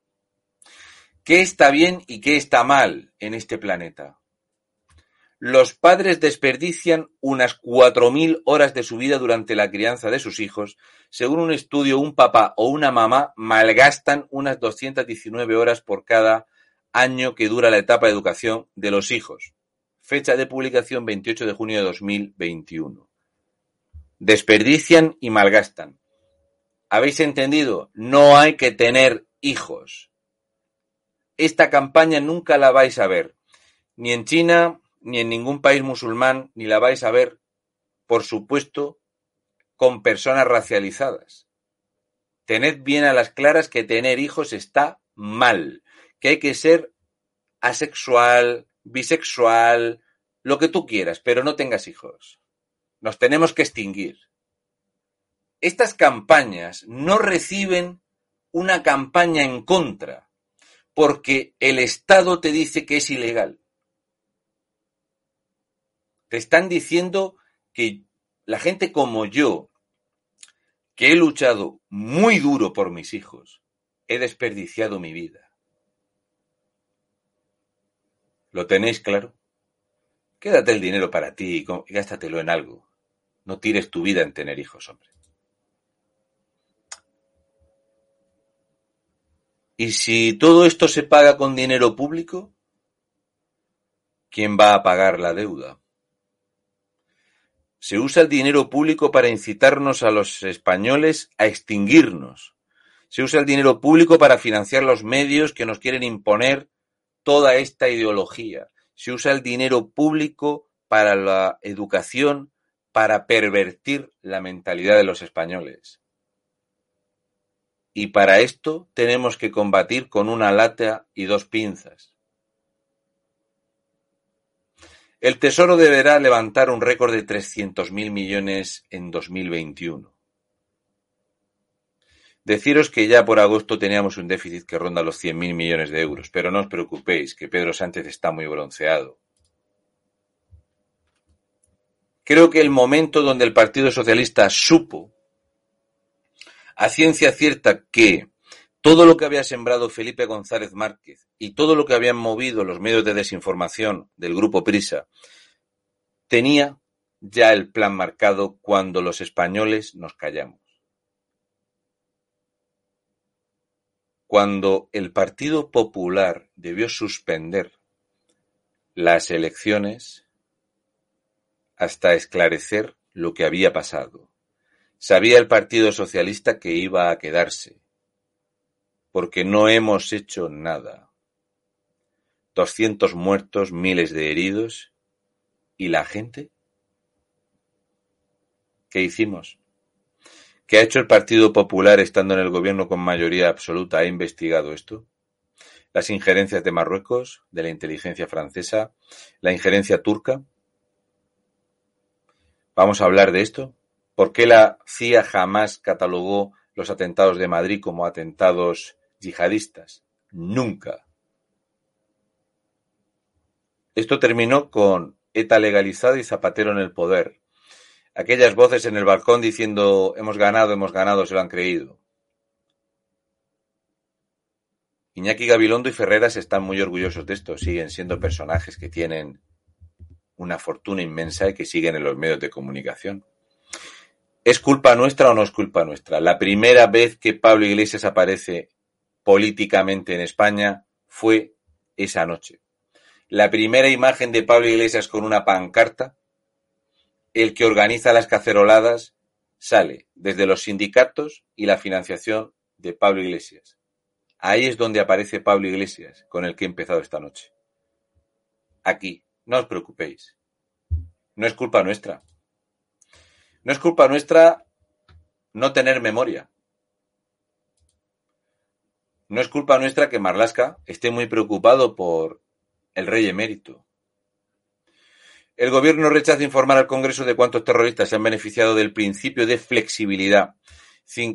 ¿Qué está bien y qué está mal en este planeta? Los padres desperdician unas cuatro mil horas de su vida durante la crianza de sus hijos. Según un estudio, un papá o una mamá malgastan unas 219 horas por cada año que dura la etapa de educación de los hijos. Fecha de publicación 28 de junio de 2021. Desperdician y malgastan. ¿Habéis entendido? No hay que tener hijos. Esta campaña nunca la vais a ver. Ni en China, ni en ningún país musulmán, ni la vais a ver, por supuesto, con personas racializadas. Tened bien a las claras que tener hijos está mal, que hay que ser asexual, bisexual, lo que tú quieras, pero no tengas hijos. Nos tenemos que extinguir. Estas campañas no reciben una campaña en contra, porque el Estado te dice que es ilegal. Te están diciendo que la gente como yo, que he luchado muy duro por mis hijos, he desperdiciado mi vida. ¿Lo tenéis claro? Quédate el dinero para ti y gástatelo en algo. No tires tu vida en tener hijos, hombre. ¿Y si todo esto se paga con dinero público? ¿Quién va a pagar la deuda? Se usa el dinero público para incitarnos a los españoles a extinguirnos. Se usa el dinero público para financiar los medios que nos quieren imponer toda esta ideología. Se usa el dinero público para la educación, para pervertir la mentalidad de los españoles. Y para esto tenemos que combatir con una lata y dos pinzas. El Tesoro deberá levantar un récord de 300.000 millones en 2021. Deciros que ya por agosto teníamos un déficit que ronda los 100.000 millones de euros, pero no os preocupéis, que Pedro Sánchez está muy bronceado. Creo que el momento donde el Partido Socialista supo a ciencia cierta que todo lo que había sembrado Felipe González Márquez y todo lo que habían movido los medios de desinformación del grupo Prisa tenía ya el plan marcado cuando los españoles nos callamos. Cuando el Partido Popular debió suspender las elecciones hasta esclarecer lo que había pasado. Sabía el Partido Socialista que iba a quedarse, porque no hemos hecho nada. Doscientos muertos, miles de heridos, ¿y la gente? ¿Qué hicimos? ¿Qué ha hecho el Partido Popular estando en el gobierno con mayoría absoluta? ¿Ha investigado esto? Las injerencias de Marruecos, de la inteligencia francesa, la injerencia turca. ¿Vamos a hablar de esto? ¿Por qué la CIA jamás catalogó los atentados de Madrid como atentados yihadistas? Nunca. Esto terminó con ETA legalizada y Zapatero en el poder. Aquellas voces en el balcón diciendo hemos ganado, hemos ganado, se lo han creído. Iñaki Gabilondo y Ferreras están muy orgullosos de esto, siguen siendo personajes que tienen una fortuna inmensa y que siguen en los medios de comunicación. ¿Es culpa nuestra o no es culpa nuestra? La primera vez que Pablo Iglesias aparece políticamente en España fue esa noche. La primera imagen de Pablo Iglesias con una pancarta el que organiza las caceroladas sale desde los sindicatos y la financiación de Pablo Iglesias. Ahí es donde aparece Pablo Iglesias, con el que he empezado esta noche. Aquí, no os preocupéis. No es culpa nuestra. No es culpa nuestra no tener memoria. No es culpa nuestra que Marlasca esté muy preocupado por el rey emérito. El gobierno rechaza informar al Congreso de cuántos terroristas se han beneficiado del principio de flexibilidad.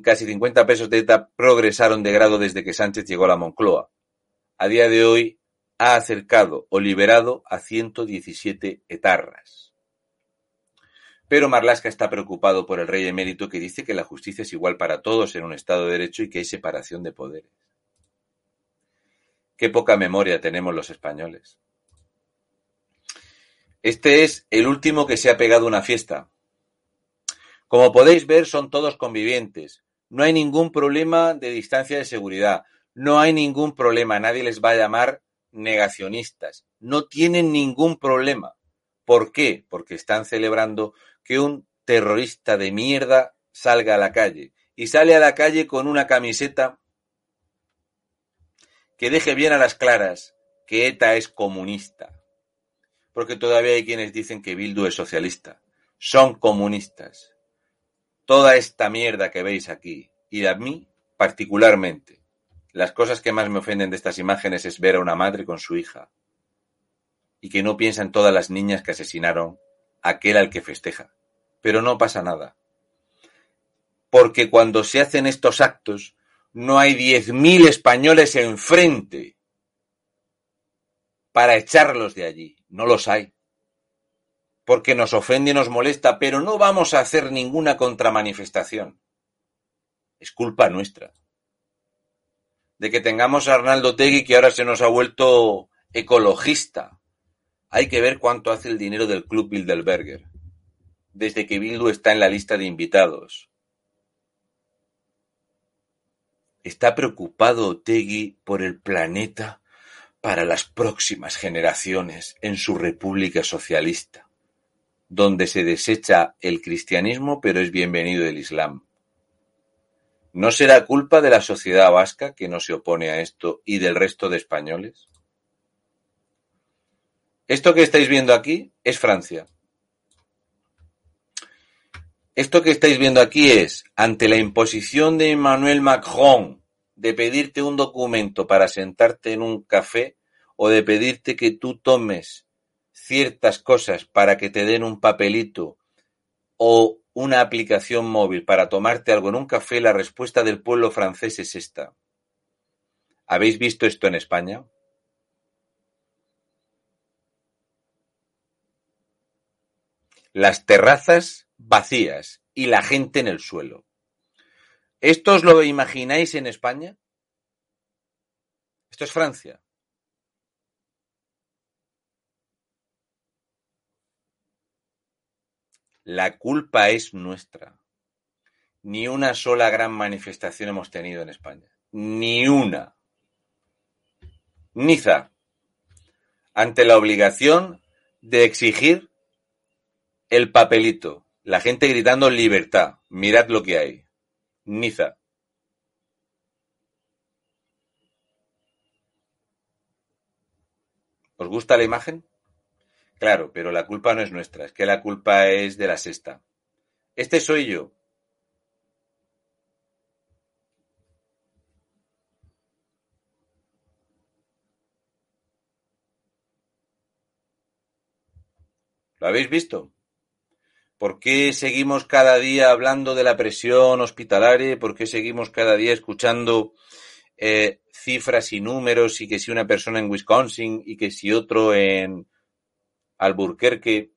casi 50 pesos de ETA progresaron de grado desde que Sánchez llegó a la Moncloa. A día de hoy ha acercado o liberado a 117 etarras. Pero Marlasca está preocupado por el rey emérito que dice que la justicia es igual para todos en un Estado de Derecho y que hay separación de poderes. Qué poca memoria tenemos los españoles. Este es el último que se ha pegado una fiesta. Como podéis ver, son todos convivientes. No hay ningún problema de distancia de seguridad. No hay ningún problema. Nadie les va a llamar negacionistas. No tienen ningún problema. ¿Por qué? Porque están celebrando que un terrorista de mierda salga a la calle. Y sale a la calle con una camiseta que deje bien a las claras que ETA es comunista porque todavía hay quienes dicen que Bildu es socialista. Son comunistas. Toda esta mierda que veis aquí, y a mí particularmente, las cosas que más me ofenden de estas imágenes es ver a una madre con su hija y que no piensa en todas las niñas que asesinaron aquel al que festeja. Pero no pasa nada. Porque cuando se hacen estos actos, no hay diez mil españoles enfrente para echarlos de allí. No los hay. Porque nos ofende y nos molesta, pero no vamos a hacer ninguna contramanifestación. Es culpa nuestra. De que tengamos a Arnaldo Tegui que ahora se nos ha vuelto ecologista. Hay que ver cuánto hace el dinero del Club Bilderberger. Desde que Bildu está en la lista de invitados. ¿Está preocupado Tegui por el planeta para las próximas generaciones en su república socialista, donde se desecha el cristianismo pero es bienvenido el islam. ¿No será culpa de la sociedad vasca que no se opone a esto y del resto de españoles? Esto que estáis viendo aquí es Francia. Esto que estáis viendo aquí es, ante la imposición de Emmanuel Macron de pedirte un documento para sentarte en un café o de pedirte que tú tomes ciertas cosas para que te den un papelito o una aplicación móvil para tomarte algo en un café, la respuesta del pueblo francés es esta. ¿Habéis visto esto en España? Las terrazas vacías y la gente en el suelo. ¿Esto os lo imagináis en España? Esto es Francia. La culpa es nuestra. Ni una sola gran manifestación hemos tenido en España. Ni una. Niza, ante la obligación de exigir el papelito, la gente gritando libertad, mirad lo que hay. Niza. ¿Os gusta la imagen? Claro, pero la culpa no es nuestra, es que la culpa es de la sexta. Este soy yo. ¿Lo habéis visto? ¿Por qué seguimos cada día hablando de la presión hospitalaria? ¿Por qué seguimos cada día escuchando eh, cifras y números y que si una persona en Wisconsin y que si otro en Alburquerque,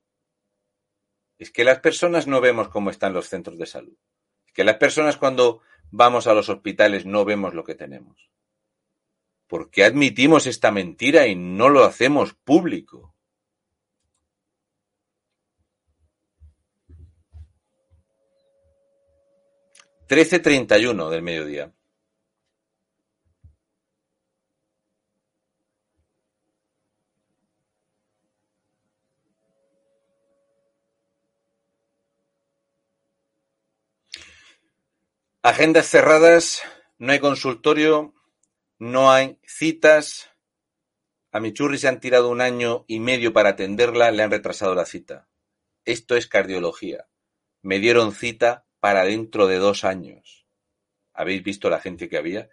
es que las personas no vemos cómo están los centros de salud. Es que las personas cuando vamos a los hospitales no vemos lo que tenemos. ¿Por qué admitimos esta mentira y no lo hacemos público? Trece treinta y uno del mediodía. Agendas cerradas, no hay consultorio, no hay citas. A mi churri se han tirado un año y medio para atenderla, le han retrasado la cita. Esto es cardiología. Me dieron cita para dentro de dos años. ¿Habéis visto la gente que había?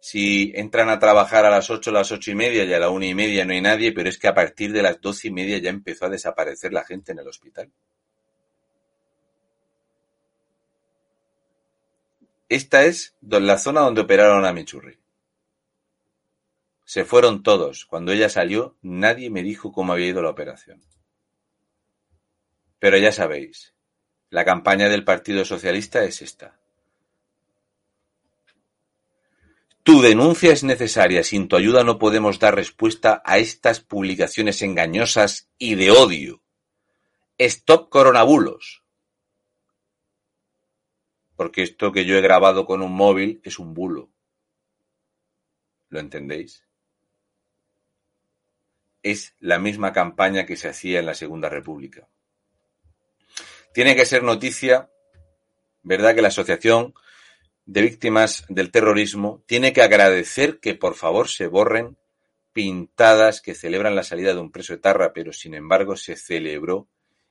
Si entran a trabajar a las ocho, a las ocho y media y a la una y media no hay nadie, pero es que a partir de las doce y media ya empezó a desaparecer la gente en el hospital. Esta es la zona donde operaron a Michurri. Se fueron todos. Cuando ella salió, nadie me dijo cómo había ido la operación. Pero ya sabéis, la campaña del Partido Socialista es esta. Tu denuncia es necesaria. Sin tu ayuda no podemos dar respuesta a estas publicaciones engañosas y de odio. Stop coronabulos porque esto que yo he grabado con un móvil es un bulo. ¿Lo entendéis? Es la misma campaña que se hacía en la Segunda República. Tiene que ser noticia, ¿verdad? Que la Asociación de Víctimas del Terrorismo tiene que agradecer que por favor se borren pintadas que celebran la salida de un preso de Tarra, pero sin embargo se celebró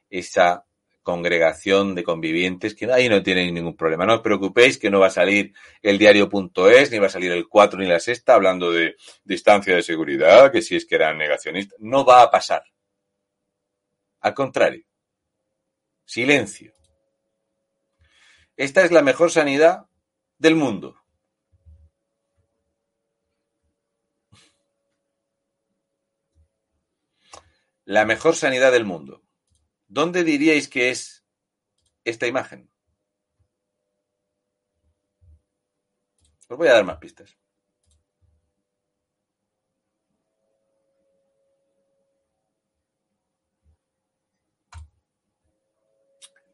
esa congregación de convivientes, que ahí no tienen ningún problema. No os preocupéis que no va a salir el diario.es, ni va a salir el 4 ni la sexta hablando de distancia de seguridad, que si es que eran negacionistas. No va a pasar. Al contrario. Silencio. Esta es la mejor sanidad del mundo. La mejor sanidad del mundo. ¿Dónde diríais que es esta imagen? Os voy a dar más pistas.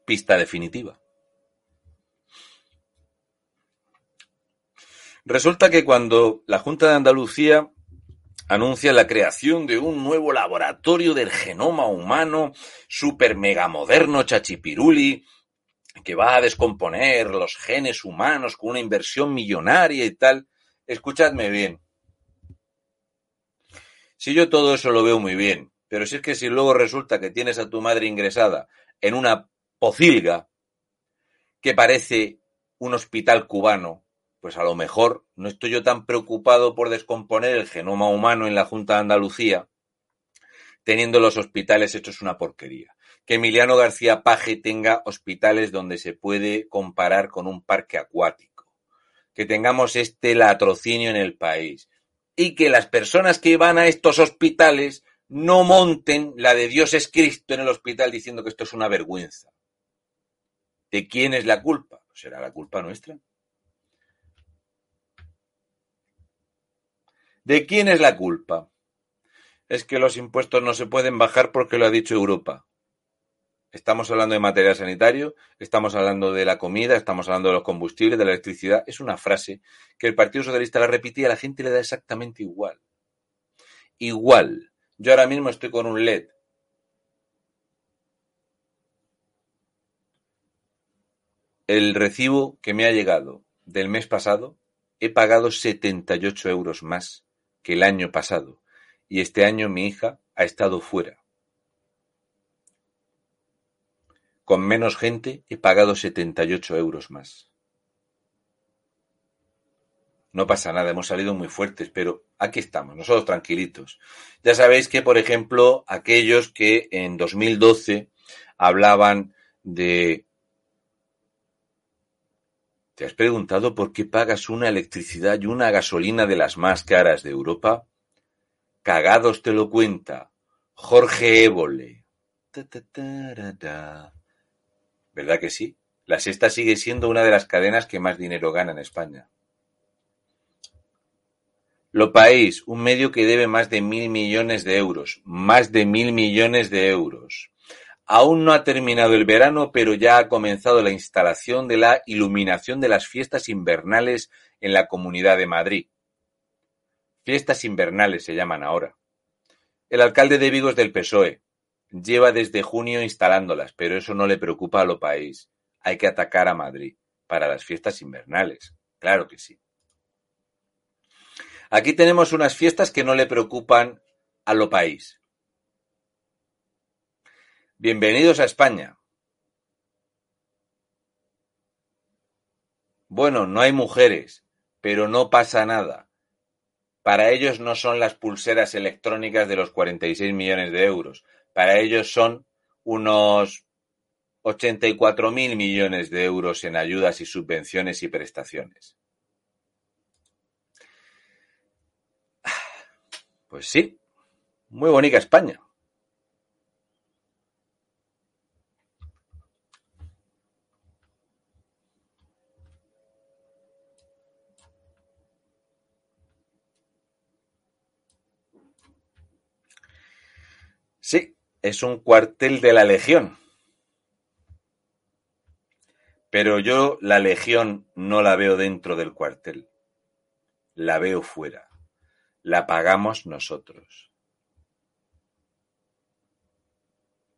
Pista definitiva. Resulta que cuando la Junta de Andalucía anuncia la creación de un nuevo laboratorio del genoma humano super mega moderno chachipiruli que va a descomponer los genes humanos con una inversión millonaria y tal. Escuchadme bien. Si yo todo eso lo veo muy bien Pero si es que si luego resulta que tienes a tu madre ingresada en una pocilga que parece un hospital cubano, pues a lo mejor no estoy yo tan preocupado por descomponer el genoma humano en la Junta de Andalucía, teniendo los hospitales hechos una porquería. Que Emiliano García Paje tenga hospitales donde se puede comparar con un parque acuático. Que tengamos este latrocinio en el país. Y que las personas que van a estos hospitales no monten la de Dios es Cristo en el hospital diciendo que esto es una vergüenza. ¿De quién es la culpa? ¿Será la culpa nuestra? ¿De quién es la culpa? Es que los impuestos no se pueden bajar porque lo ha dicho Europa. Estamos hablando de material sanitario, estamos hablando de la comida, estamos hablando de los combustibles, de la electricidad. Es una frase que el Partido Socialista la repite y a la gente le da exactamente igual. Igual. Yo ahora mismo estoy con un LED. El recibo que me ha llegado del mes pasado, he pagado 78 euros más que el año pasado. Y este año mi hija ha estado fuera. Con menos gente he pagado 78 euros más. No pasa nada, hemos salido muy fuertes, pero aquí estamos, nosotros tranquilitos. Ya sabéis que, por ejemplo, aquellos que en 2012 hablaban de... ¿Te has preguntado por qué pagas una electricidad y una gasolina de las más caras de Europa? Cagados te lo cuenta Jorge Évole. ¿Verdad que sí? La Sexta sigue siendo una de las cadenas que más dinero gana en España. Lo País, un medio que debe más de mil millones de euros. Más de mil millones de euros. Aún no ha terminado el verano, pero ya ha comenzado la instalación de la iluminación de las fiestas invernales en la Comunidad de Madrid. Fiestas invernales se llaman ahora. El alcalde de Vigo es del PSOE. Lleva desde junio instalándolas, pero eso no le preocupa a Lo País. Hay que atacar a Madrid para las fiestas invernales. Claro que sí. Aquí tenemos unas fiestas que no le preocupan a lo país. Bienvenidos a España. Bueno, no hay mujeres, pero no pasa nada. Para ellos no son las pulseras electrónicas de los 46 millones de euros. Para ellos son unos 84 mil millones de euros en ayudas y subvenciones y prestaciones. Pues sí, muy bonita España. Sí, es un cuartel de la Legión. Pero yo la Legión no la veo dentro del cuartel. La veo fuera la pagamos nosotros.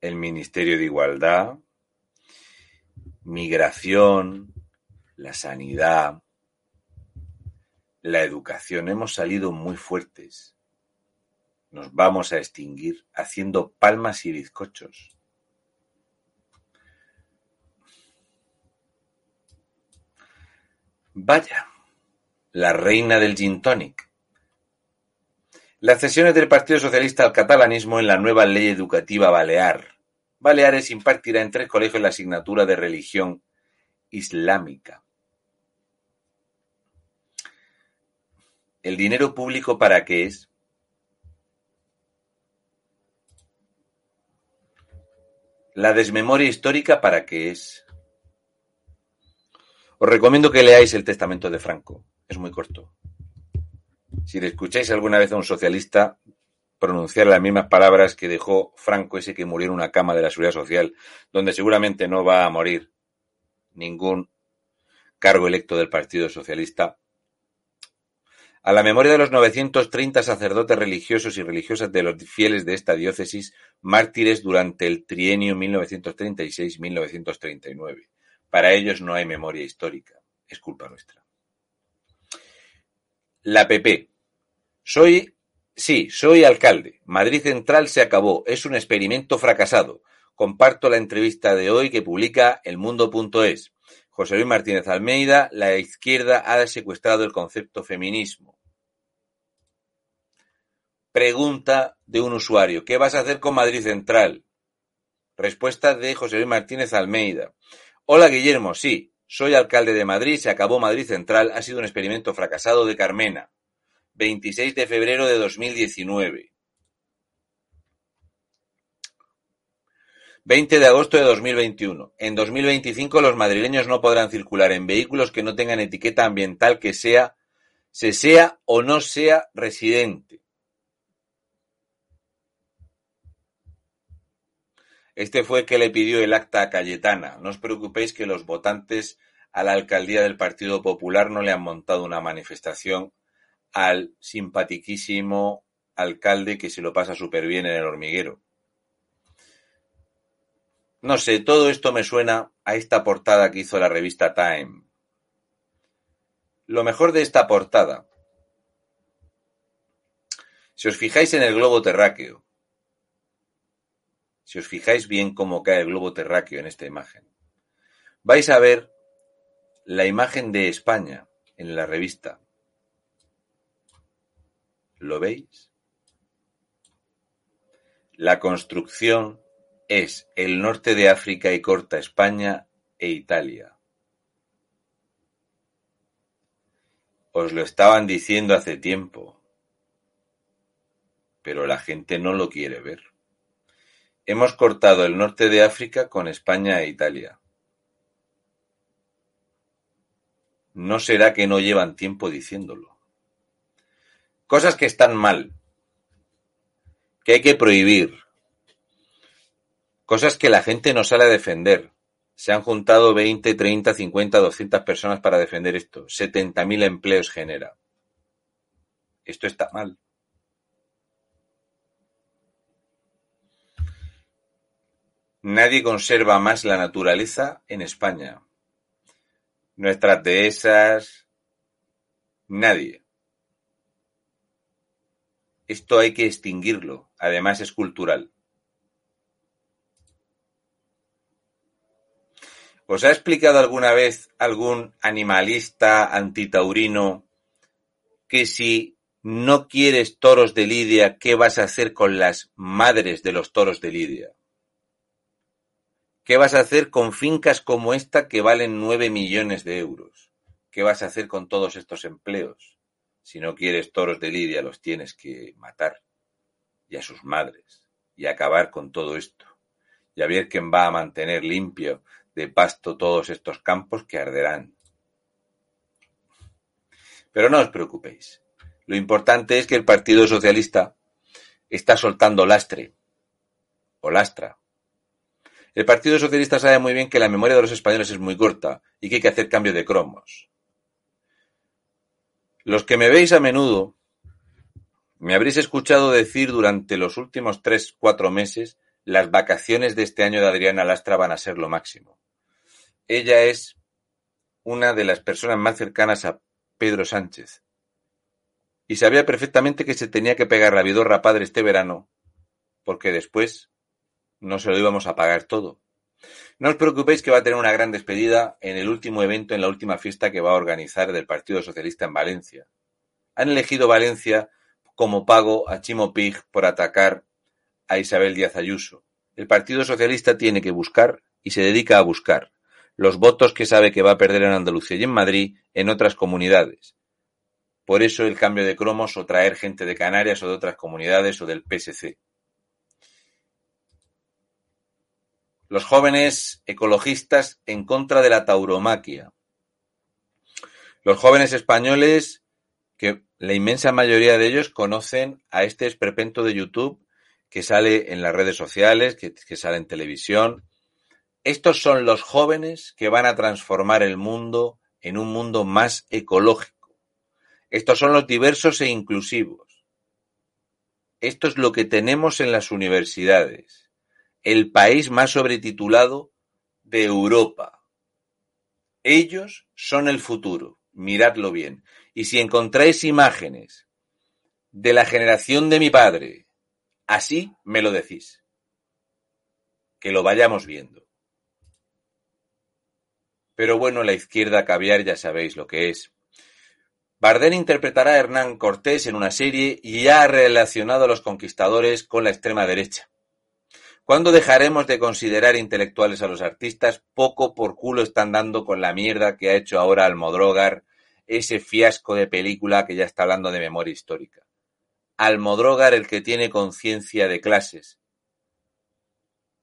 El Ministerio de Igualdad, Migración, la Sanidad, la Educación. Hemos salido muy fuertes. Nos vamos a extinguir haciendo palmas y bizcochos. Vaya, la reina del gin tonic. Las cesiones del Partido Socialista al catalanismo en la nueva Ley Educativa Balear. Baleares impartirá en tres colegios la asignatura de religión islámica. ¿El dinero público para qué es? ¿La desmemoria histórica para qué es? Os recomiendo que leáis el testamento de Franco. Es muy corto. Si le escucháis alguna vez a un socialista pronunciar las mismas palabras que dejó Franco ese que murió en una cama de la Seguridad Social, donde seguramente no va a morir ningún cargo electo del Partido Socialista, a la memoria de los 930 sacerdotes religiosos y religiosas de los fieles de esta diócesis, mártires durante el trienio 1936-1939. Para ellos no hay memoria histórica, es culpa nuestra. La PP, soy Sí, soy alcalde. Madrid Central se acabó. Es un experimento fracasado. Comparto la entrevista de hoy que publica elmundo.es. José Luis Martínez Almeida, la izquierda ha secuestrado el concepto feminismo. Pregunta de un usuario. ¿Qué vas a hacer con Madrid Central? Respuesta de José Luis Martínez Almeida. Hola Guillermo, sí, soy alcalde de Madrid, se acabó Madrid Central, ha sido un experimento fracasado de Carmena. 26 de febrero de 2019. 20 de agosto de 2021. En 2025 los madrileños no podrán circular en vehículos que no tengan etiqueta ambiental que sea, se sea o no sea residente. Este fue que le pidió el acta a Cayetana. No os preocupéis que los votantes a la alcaldía del Partido Popular no le han montado una manifestación al simpatiquísimo alcalde que se lo pasa súper bien en el hormiguero. No sé, todo esto me suena a esta portada que hizo la revista Time. Lo mejor de esta portada, si os fijáis en el globo terráqueo, si os fijáis bien cómo cae el globo terráqueo en esta imagen, vais a ver la imagen de España en la revista. ¿Lo veis? La construcción es el norte de África y corta España e Italia. Os lo estaban diciendo hace tiempo, pero la gente no lo quiere ver. Hemos cortado el norte de África con España e Italia. ¿No será que no llevan tiempo diciéndolo? Cosas que están mal, que hay que prohibir, Cosas que la gente no sale a defender. Se han juntado 20, 30, 50, 200 personas para defender esto. 70.000 empleos genera. Esto está mal. Nadie conserva más la naturaleza en España. Nuestras dehesas. Nadie. Esto hay que extinguirlo. Además es cultural. ¿Os ha explicado alguna vez algún animalista antitaurino que si no quieres toros de Lidia, ¿qué vas a hacer con las madres de los toros de Lidia? ¿Qué vas a hacer con fincas como esta que valen nueve millones de euros? ¿Qué vas a hacer con todos estos empleos? Si no quieres toros de Lidia, los tienes que matar. Y a sus madres. Y acabar con todo esto. Y a ver quién va a mantener limpio de pasto todos estos campos que arderán. Pero no os preocupéis. Lo importante es que el Partido Socialista está soltando lastre o lastra. El Partido Socialista sabe muy bien que la memoria de los españoles es muy corta y que hay que hacer cambio de cromos. Los que me veis a menudo me habréis escuchado decir durante los últimos tres, cuatro meses las vacaciones de este año de Adriana Lastra van a ser lo máximo. Ella es una de las personas más cercanas a Pedro Sánchez y sabía perfectamente que se tenía que pegar la vidorra padre este verano porque después no se lo íbamos a pagar todo. No os preocupéis que va a tener una gran despedida en el último evento, en la última fiesta que va a organizar del Partido Socialista en Valencia. Han elegido Valencia como pago a Chimo Pig por atacar a Isabel Díaz Ayuso. El Partido Socialista tiene que buscar y se dedica a buscar los votos que sabe que va a perder en Andalucía y en Madrid en otras comunidades. Por eso el cambio de cromos o traer gente de Canarias o de otras comunidades o del PSC. Los jóvenes ecologistas en contra de la tauromaquia. Los jóvenes españoles, que la inmensa mayoría de ellos conocen a este esperpento de YouTube que sale en las redes sociales, que, que sale en televisión, estos son los jóvenes que van a transformar el mundo en un mundo más ecológico. Estos son los diversos e inclusivos. Esto es lo que tenemos en las universidades. El país más sobretitulado de Europa. Ellos son el futuro. Miradlo bien. Y si encontráis imágenes de la generación de mi padre. Así me lo decís. Que lo vayamos viendo. Pero bueno, la izquierda caviar ya sabéis lo que es. Bardem interpretará a Hernán Cortés en una serie y ha relacionado a los conquistadores con la extrema derecha. ¿Cuándo dejaremos de considerar intelectuales a los artistas? Poco por culo están dando con la mierda que ha hecho ahora Almodrógar, ese fiasco de película que ya está hablando de memoria histórica. Almodrógar el que tiene conciencia de clases,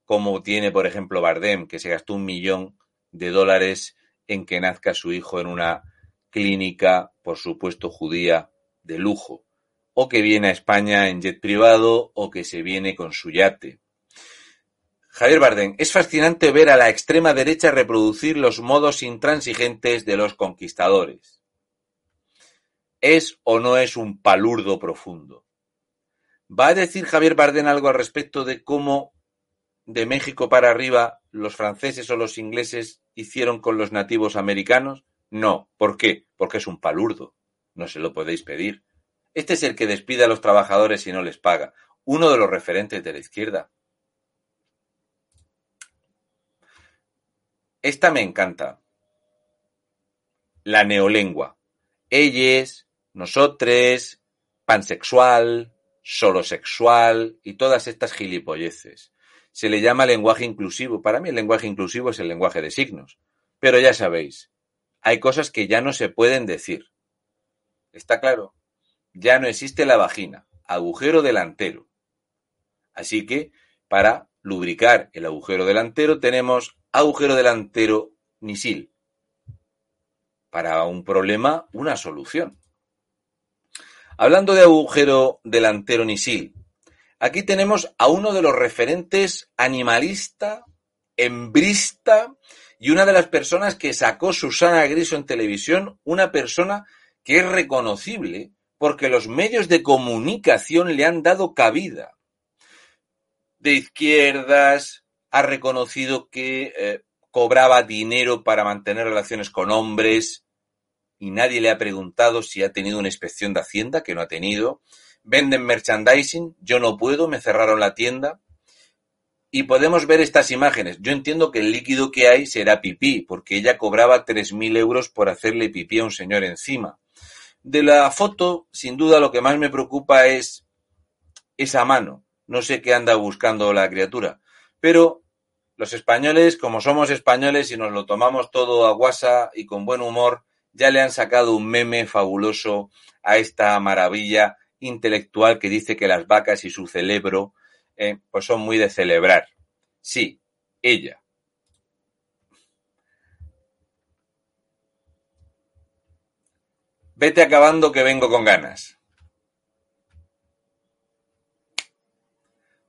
como tiene, por ejemplo, Bardem, que se gastó un millón de dólares en que nazca su hijo en una clínica, por supuesto judía, de lujo, o que viene a España en jet privado, o que se viene con su yate. Javier Bardem, es fascinante ver a la extrema derecha reproducir los modos intransigentes de los conquistadores. ¿Es o no es un palurdo profundo? ¿Va a decir Javier Bardem algo al respecto de cómo de México para arriba los franceses o los ingleses hicieron con los nativos americanos? No. ¿Por qué? Porque es un palurdo. No se lo podéis pedir. Este es el que despide a los trabajadores y no les paga. Uno de los referentes de la izquierda. Esta me encanta. La neolengua. Ellos, nosotres, pansexual, solosexual y todas estas gilipolleces. Se le llama lenguaje inclusivo. Para mí el lenguaje inclusivo es el lenguaje de signos. Pero ya sabéis, hay cosas que ya no se pueden decir. ¿Está claro? Ya no existe la vagina, agujero delantero. Así que, para lubricar el agujero delantero, tenemos agujero delantero nisil. Para un problema, una solución. Hablando de agujero delantero nisil, aquí tenemos a uno de los referentes animalista, embrista y una de las personas que sacó Susana Griso en televisión, una persona que es reconocible porque los medios de comunicación le han dado cabida. De izquierdas, ha reconocido que eh, cobraba dinero para mantener relaciones con hombres y nadie le ha preguntado si ha tenido una inspección de Hacienda, que no ha tenido. Venden merchandising, yo no puedo, me cerraron la tienda y podemos ver estas imágenes. Yo entiendo que el líquido que hay será pipí, porque ella cobraba 3.000 euros por hacerle pipí a un señor encima. De la foto, sin duda, lo que más me preocupa es esa mano. No sé qué anda buscando la criatura. Pero los españoles, como somos españoles y nos lo tomamos todo a guasa y con buen humor, ya le han sacado un meme fabuloso a esta maravilla intelectual que dice que las vacas y su cerebro eh, pues son muy de celebrar. Sí, ella. Vete acabando que vengo con ganas.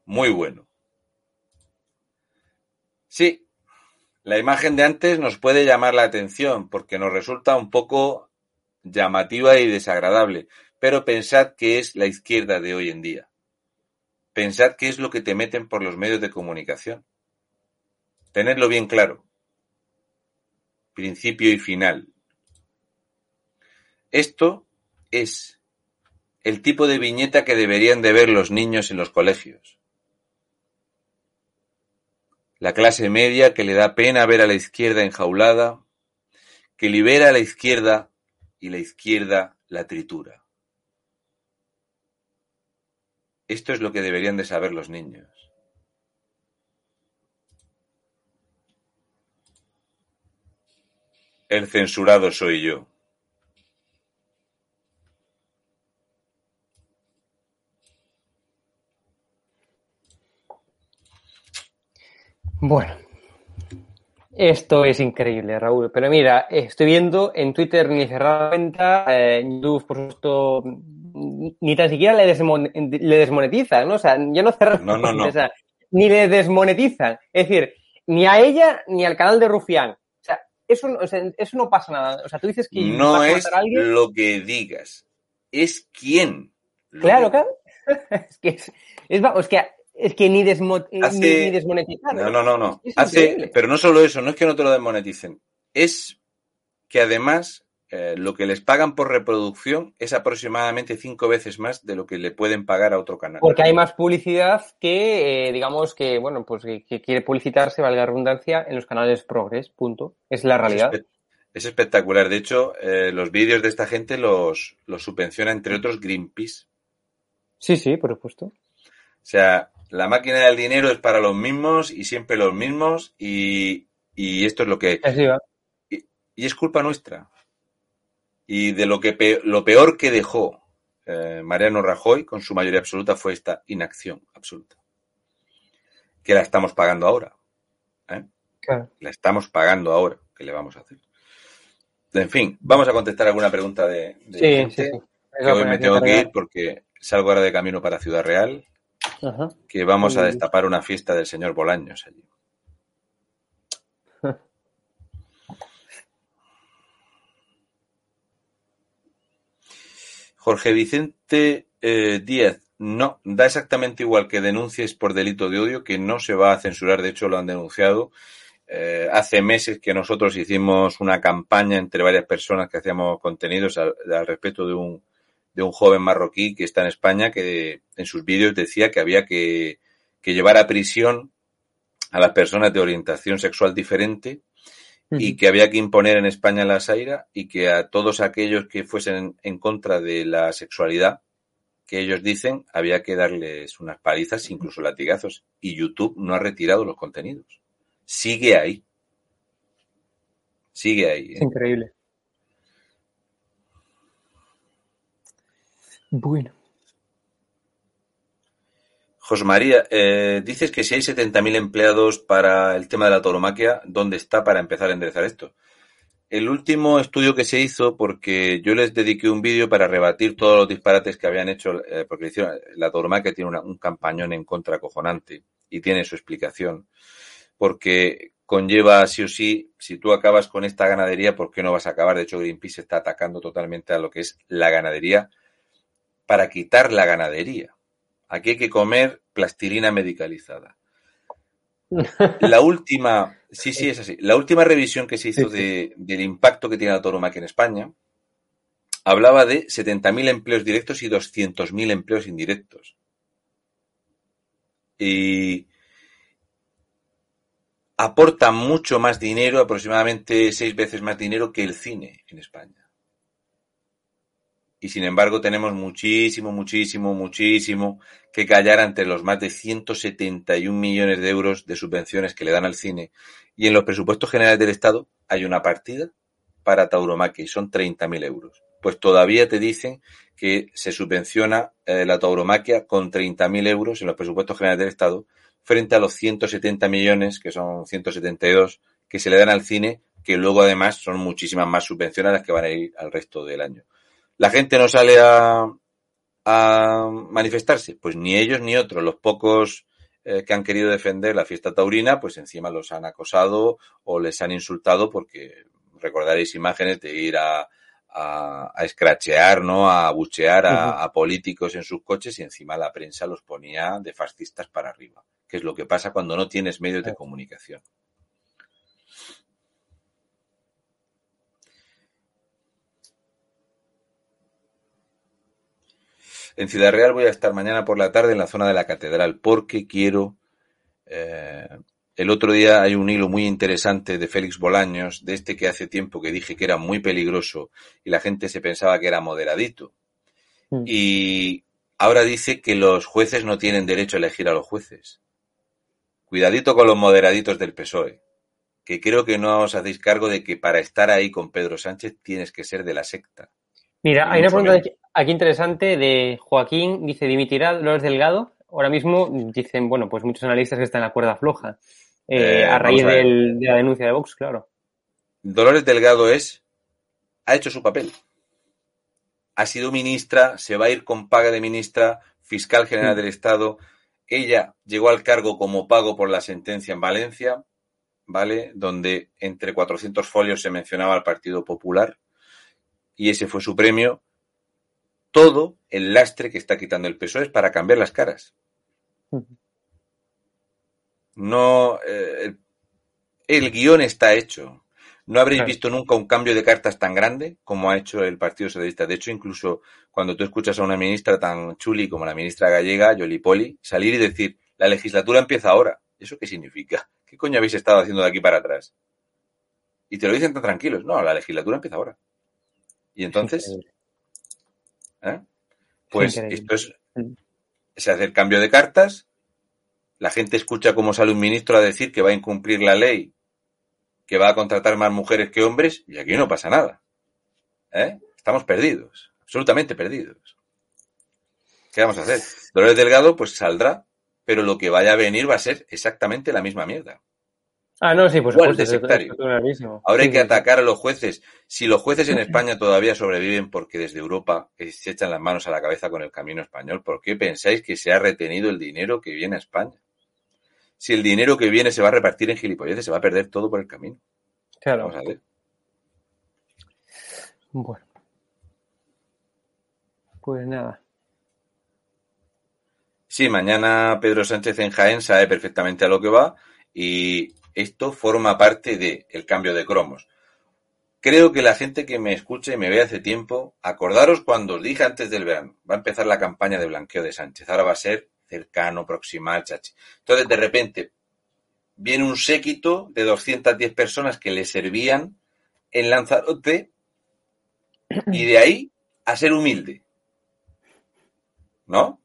Muy bueno. Sí, la imagen de antes nos puede llamar la atención porque nos resulta un poco llamativa y desagradable, pero pensad que es la izquierda de hoy en día. Pensad qué es lo que te meten por los medios de comunicación. Tenedlo bien claro. Principio y final. Esto es el tipo de viñeta que deberían de ver los niños en los colegios. La clase media que le da pena ver a la izquierda enjaulada, que libera a la izquierda y la izquierda la tritura. Esto es lo que deberían de saber los niños. El censurado soy yo. Bueno, esto es increíble, Raúl. Pero mira, estoy viendo en Twitter ni cerrada cuenta, eh, YouTube, por supuesto, ni tan siquiera le, desmonetizan, ¿no? O sea, ya no cerran no, no, no. ni le desmonetizan. Es decir, ni a ella ni al canal de Rufián. O sea, eso, o sea, eso no pasa nada. O sea, tú dices que... No es lo que digas, es quién. Claro, claro. es que, es, es, que es que ni, desmo, ni, desmonetizar. No, no, no, no. Hace, pero no solo eso, no es que no te lo desmoneticen. Es que además eh, lo que les pagan por reproducción es aproximadamente cinco veces más de lo que le pueden pagar a otro canal. Porque hay más publicidad que, eh, digamos, que, bueno, pues que, quiere publicitarse, valga la redundancia, en los canales progres, punto. Es la realidad. Es, espectacular. De hecho, eh, los vídeos de esta gente los, los subvenciona, entre otros, Greenpeace. Sí, sí, por supuesto. O sea, la máquina del dinero es para los mismos y siempre los mismos y, esto es lo que... Y, y, es culpa nuestra. Y de lo que lo peor que dejó eh, Mariano Rajoy con su mayoría absoluta fue esta inacción absoluta. Que la estamos pagando ahora. ¿eh? La estamos pagando ahora. ¿Qué le vamos a hacer? En fin, vamos a contestar alguna pregunta de, sí, sí, sí. Que hoy me tengo que ir porque salgo ahora de camino para Ciudad Real que vamos a destapar una fiesta del señor Bolaños allí. Jorge Vicente eh, Díaz, no, da exactamente igual que denuncies por delito de odio, que no se va a censurar, de hecho lo han denunciado. Eh, hace meses que nosotros hicimos una campaña entre varias personas que hacíamos contenidos al respecto de un, de un joven marroquí que está en España que en sus vídeos decía que había que, llevar a prisión a las personas de orientación sexual diferente y que había que imponer en España la saira y que a todos aquellos que fuesen en contra de la sexualidad que ellos dicen había que darles unas palizas, incluso latigazos. Y YouTube no ha retirado los contenidos. Sigue ahí. Sigue ahí. Es ¿eh? increíble. Bueno. José María, eh, dices que si hay 70.000 empleados para el tema de la tauromaquia, ¿dónde está para empezar a enderezar esto? El último estudio que se hizo, porque yo les dediqué un vídeo para rebatir todos los disparates que habían hecho, eh, porque la tauromaquia tiene un campañón en contra acojonante y tiene su explicación, porque conlleva sí o sí, si tú acabas con esta ganadería, ¿por qué no vas a acabar? De hecho, Greenpeace está atacando totalmente a lo que es la ganadería para quitar la ganadería. Aquí hay que comer plastilina medicalizada. La última, sí, sí, es así. La última revisión que se hizo del impacto que tiene la tauromaquia en España hablaba de 70.000 empleos directos y 200.000 empleos indirectos. Y aporta mucho más dinero, aproximadamente seis veces más dinero que el cine en España y sin embargo tenemos muchísimo, muchísimo, muchísimo que callar ante los más de 171 millones de euros de subvenciones que le dan al cine. Y en los presupuestos generales del Estado hay una partida para tauromaquia y son 30.000 euros. Pues todavía te dicen que se subvenciona eh, la tauromaquia con 30.000 euros en los presupuestos generales del Estado frente a los 170 millones, que son 172, que se le dan al cine, que luego además son muchísimas más subvencionadas que van a ir al resto del año la gente no sale a, a manifestarse, pues ni ellos ni otros, los pocos eh, que han querido defender la fiesta taurina, pues encima los han acosado o les han insultado porque recordaréis imágenes de ir a, a, escrachear, ¿no? A buchear a, a, políticos en sus coches y encima la prensa los ponía de fascistas para arriba, que es lo que pasa cuando no tienes medios de comunicación. En Ciudad Real voy a estar mañana por la tarde en la zona de la catedral porque quiero... Eh, el otro día hay un hilo muy interesante de Félix Bolaños, de este que hace tiempo que dije que era muy peligroso y la gente se pensaba que era moderadito. Mm. Y ahora dice que los jueces no tienen derecho a elegir a los jueces. Cuidadito con los moderaditos del PSOE, que creo que no os hacéis cargo de que para estar ahí con Pedro Sánchez tienes que ser de la secta. Mira, hay una pregunta aquí interesante de Joaquín, dice, ¿dimitirá Dolores Delgado? Ahora mismo dicen, bueno, pues muchos analistas que están en la cuerda floja, eh, eh, a raíz de la denuncia de Vox, claro. Dolores Delgado es, ha hecho su papel. Ha sido ministra, se va a ir con paga de ministra, fiscal general del Estado. Ella llegó al cargo como pago por la sentencia en Valencia, ¿vale? Donde entre 400 folios se mencionaba al Partido Popular y ese fue su premio, todo el lastre que está quitando el PSOE es para cambiar las caras. No, eh, el guion está hecho. No habréis visto nunca un cambio de cartas tan grande como ha hecho el Partido Socialista. De hecho, incluso cuando tú escuchas a una ministra tan chuli como la ministra gallega, Yoli Poli, salir y decir, la legislatura empieza ahora. ¿Eso qué significa? ¿Qué coño habéis estado haciendo de aquí para atrás? Y te lo dicen tan tranquilos. No, la legislatura empieza ahora. Y entonces, ¿eh? pues esto es, se hace el cambio de cartas, la gente escucha cómo sale un ministro a decir que va a incumplir la ley, que va a contratar más mujeres que hombres, y aquí no pasa nada. ¿Eh? Estamos perdidos, absolutamente perdidos. ¿Qué vamos a hacer? Dolores Delgado, pues saldrá, pero lo que vaya a venir va a ser exactamente la misma mierda. Ah, no, sí, pues Igual Ahora hay que atacar a los jueces. Si los jueces en España todavía sobreviven porque desde Europa se echan las manos a la cabeza con el camino español, ¿por qué pensáis que se ha retenido el dinero que viene a España? Si el dinero que viene se va a repartir en gilipolleces, se va a perder todo por el camino. Claro. Vamos a ver. Bueno. Pues nada. Sí, mañana Pedro Sánchez en Jaén sabe perfectamente a lo que va y esto forma parte del cambio de cromos. Creo que la gente que me escucha y me ve hace tiempo, acordaros cuando os dije antes del verano, va a empezar la campaña de blanqueo de Sánchez. Ahora va a ser cercano, proximal, chachi. Entonces, de repente, viene un séquito de 210 personas que le servían en Lanzarote y de ahí a ser humilde. ¿No?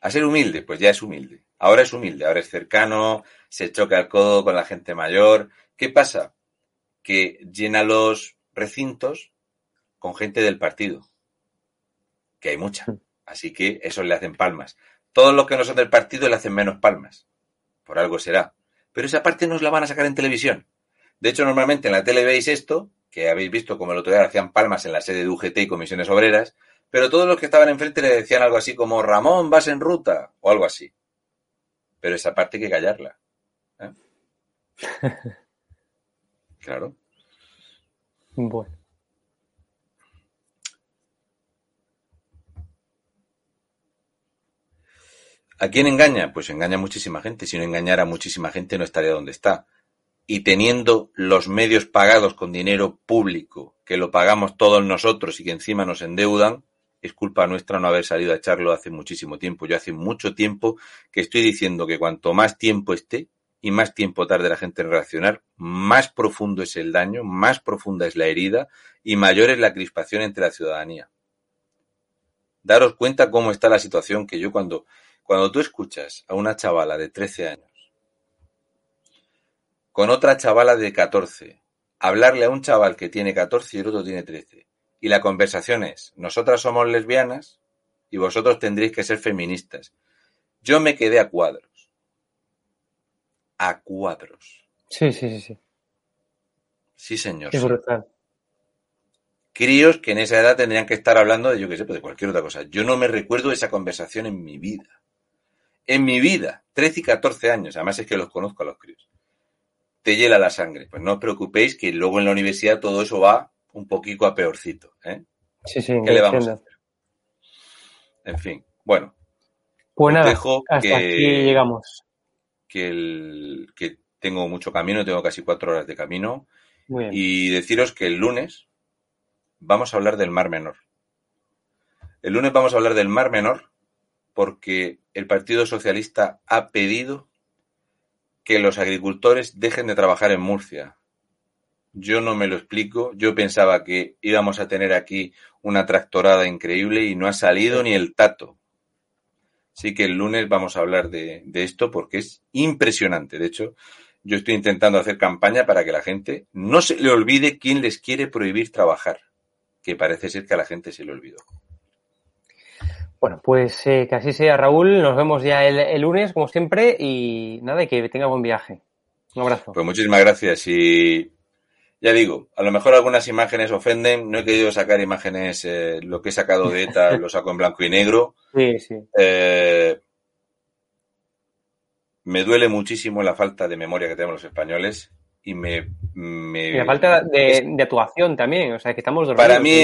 A ser humilde, pues ya es humilde. Ahora es humilde, ahora es cercano, se choca el codo con la gente mayor. ¿Qué pasa? Que llena los recintos con gente del partido, que hay mucha. Así que eso le hacen palmas. Todos los que no son del partido le hacen menos palmas. Por algo será. Pero esa parte no la van a sacar en televisión. De hecho, normalmente en la tele veis esto, que habéis visto como el otro día hacían palmas en la sede de UGT y comisiones obreras, pero todos los que estaban enfrente le decían algo así como Ramón, vas en ruta, o algo así. Pero esa parte hay que callarla. ¿eh? claro. Bueno. ¿A quién engaña? Pues engaña a muchísima gente. Si no engañara a muchísima gente no estaría donde está. Y teniendo los medios pagados con dinero público, que lo pagamos todos nosotros y que encima nos endeudan, es culpa nuestra no haber salido a echarlo hace muchísimo tiempo. Yo hace mucho tiempo que estoy diciendo que cuanto más tiempo esté y más tiempo tarde la gente en reaccionar, más profundo es el daño, más profunda es la herida y mayor es la crispación entre la ciudadanía. Daros cuenta cómo está la situación que yo cuando cuando tú escuchas a una chavala de 13 años con otra chavala de 14, hablarle a un chaval que tiene 14 y el otro tiene 13, y la conversación es, nosotras somos lesbianas y vosotros tendréis que ser feministas. Yo me quedé a cuadros. A cuadros. Sí, sí, sí, sí. Sí, señor. Es brutal. Críos que en esa edad tendrían que estar hablando de, yo qué sé, pues de cualquier otra cosa. Yo no me recuerdo esa conversación en mi vida en mi vida, 13 y 14 años, además es que los conozco a los críos, te hiela la sangre. Pues no os preocupéis que luego en la universidad todo eso va un poquito a peorcito. ¿eh? Sí, sí, ¿Qué le vamos a hacer? En fin, bueno. Pues nada, hasta aquí llegamos. Que, el, que tengo mucho camino, tengo casi cuatro horas de camino. Y deciros que el lunes vamos a hablar del Mar Menor. El lunes vamos a hablar del Mar Menor porque el Partido Socialista ha pedido que los agricultores dejen de trabajar en Murcia. Yo no me lo explico. Yo pensaba que íbamos a tener aquí una tractorada increíble y no ha salido ni el tato. Así que el lunes vamos a hablar de, esto porque es impresionante. De hecho, yo estoy intentando hacer campaña para que la gente no se le olvide quién les quiere prohibir trabajar, que parece ser que a la gente se le olvidó. Bueno, pues eh, que así sea, Raúl. Nos vemos ya el, lunes, como siempre, y nada, y que tenga buen viaje. Un abrazo. Pues muchísimas gracias y ya digo, a lo mejor algunas imágenes ofenden. No he querido sacar imágenes, eh, lo que he sacado de ETA lo saco en blanco y negro. Sí, sí. Eh, me duele muchísimo la falta de memoria que tenemos los españoles y me... me y la falta de, actuación también, o sea, que estamos dormidos. Para mí,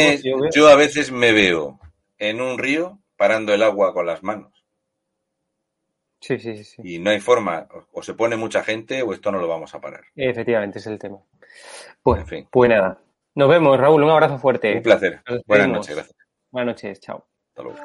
yo a veces me veo en un río parando el agua con las manos. Sí, sí, sí. Y no hay forma, o se pone mucha gente o esto no lo vamos a parar. Efectivamente, es el tema. Pues, en fin. pues nada. Nos vemos, Raúl. Un abrazo fuerte. Un placer. Buenas noches, gracias. Buenas noches, chao. Hasta luego.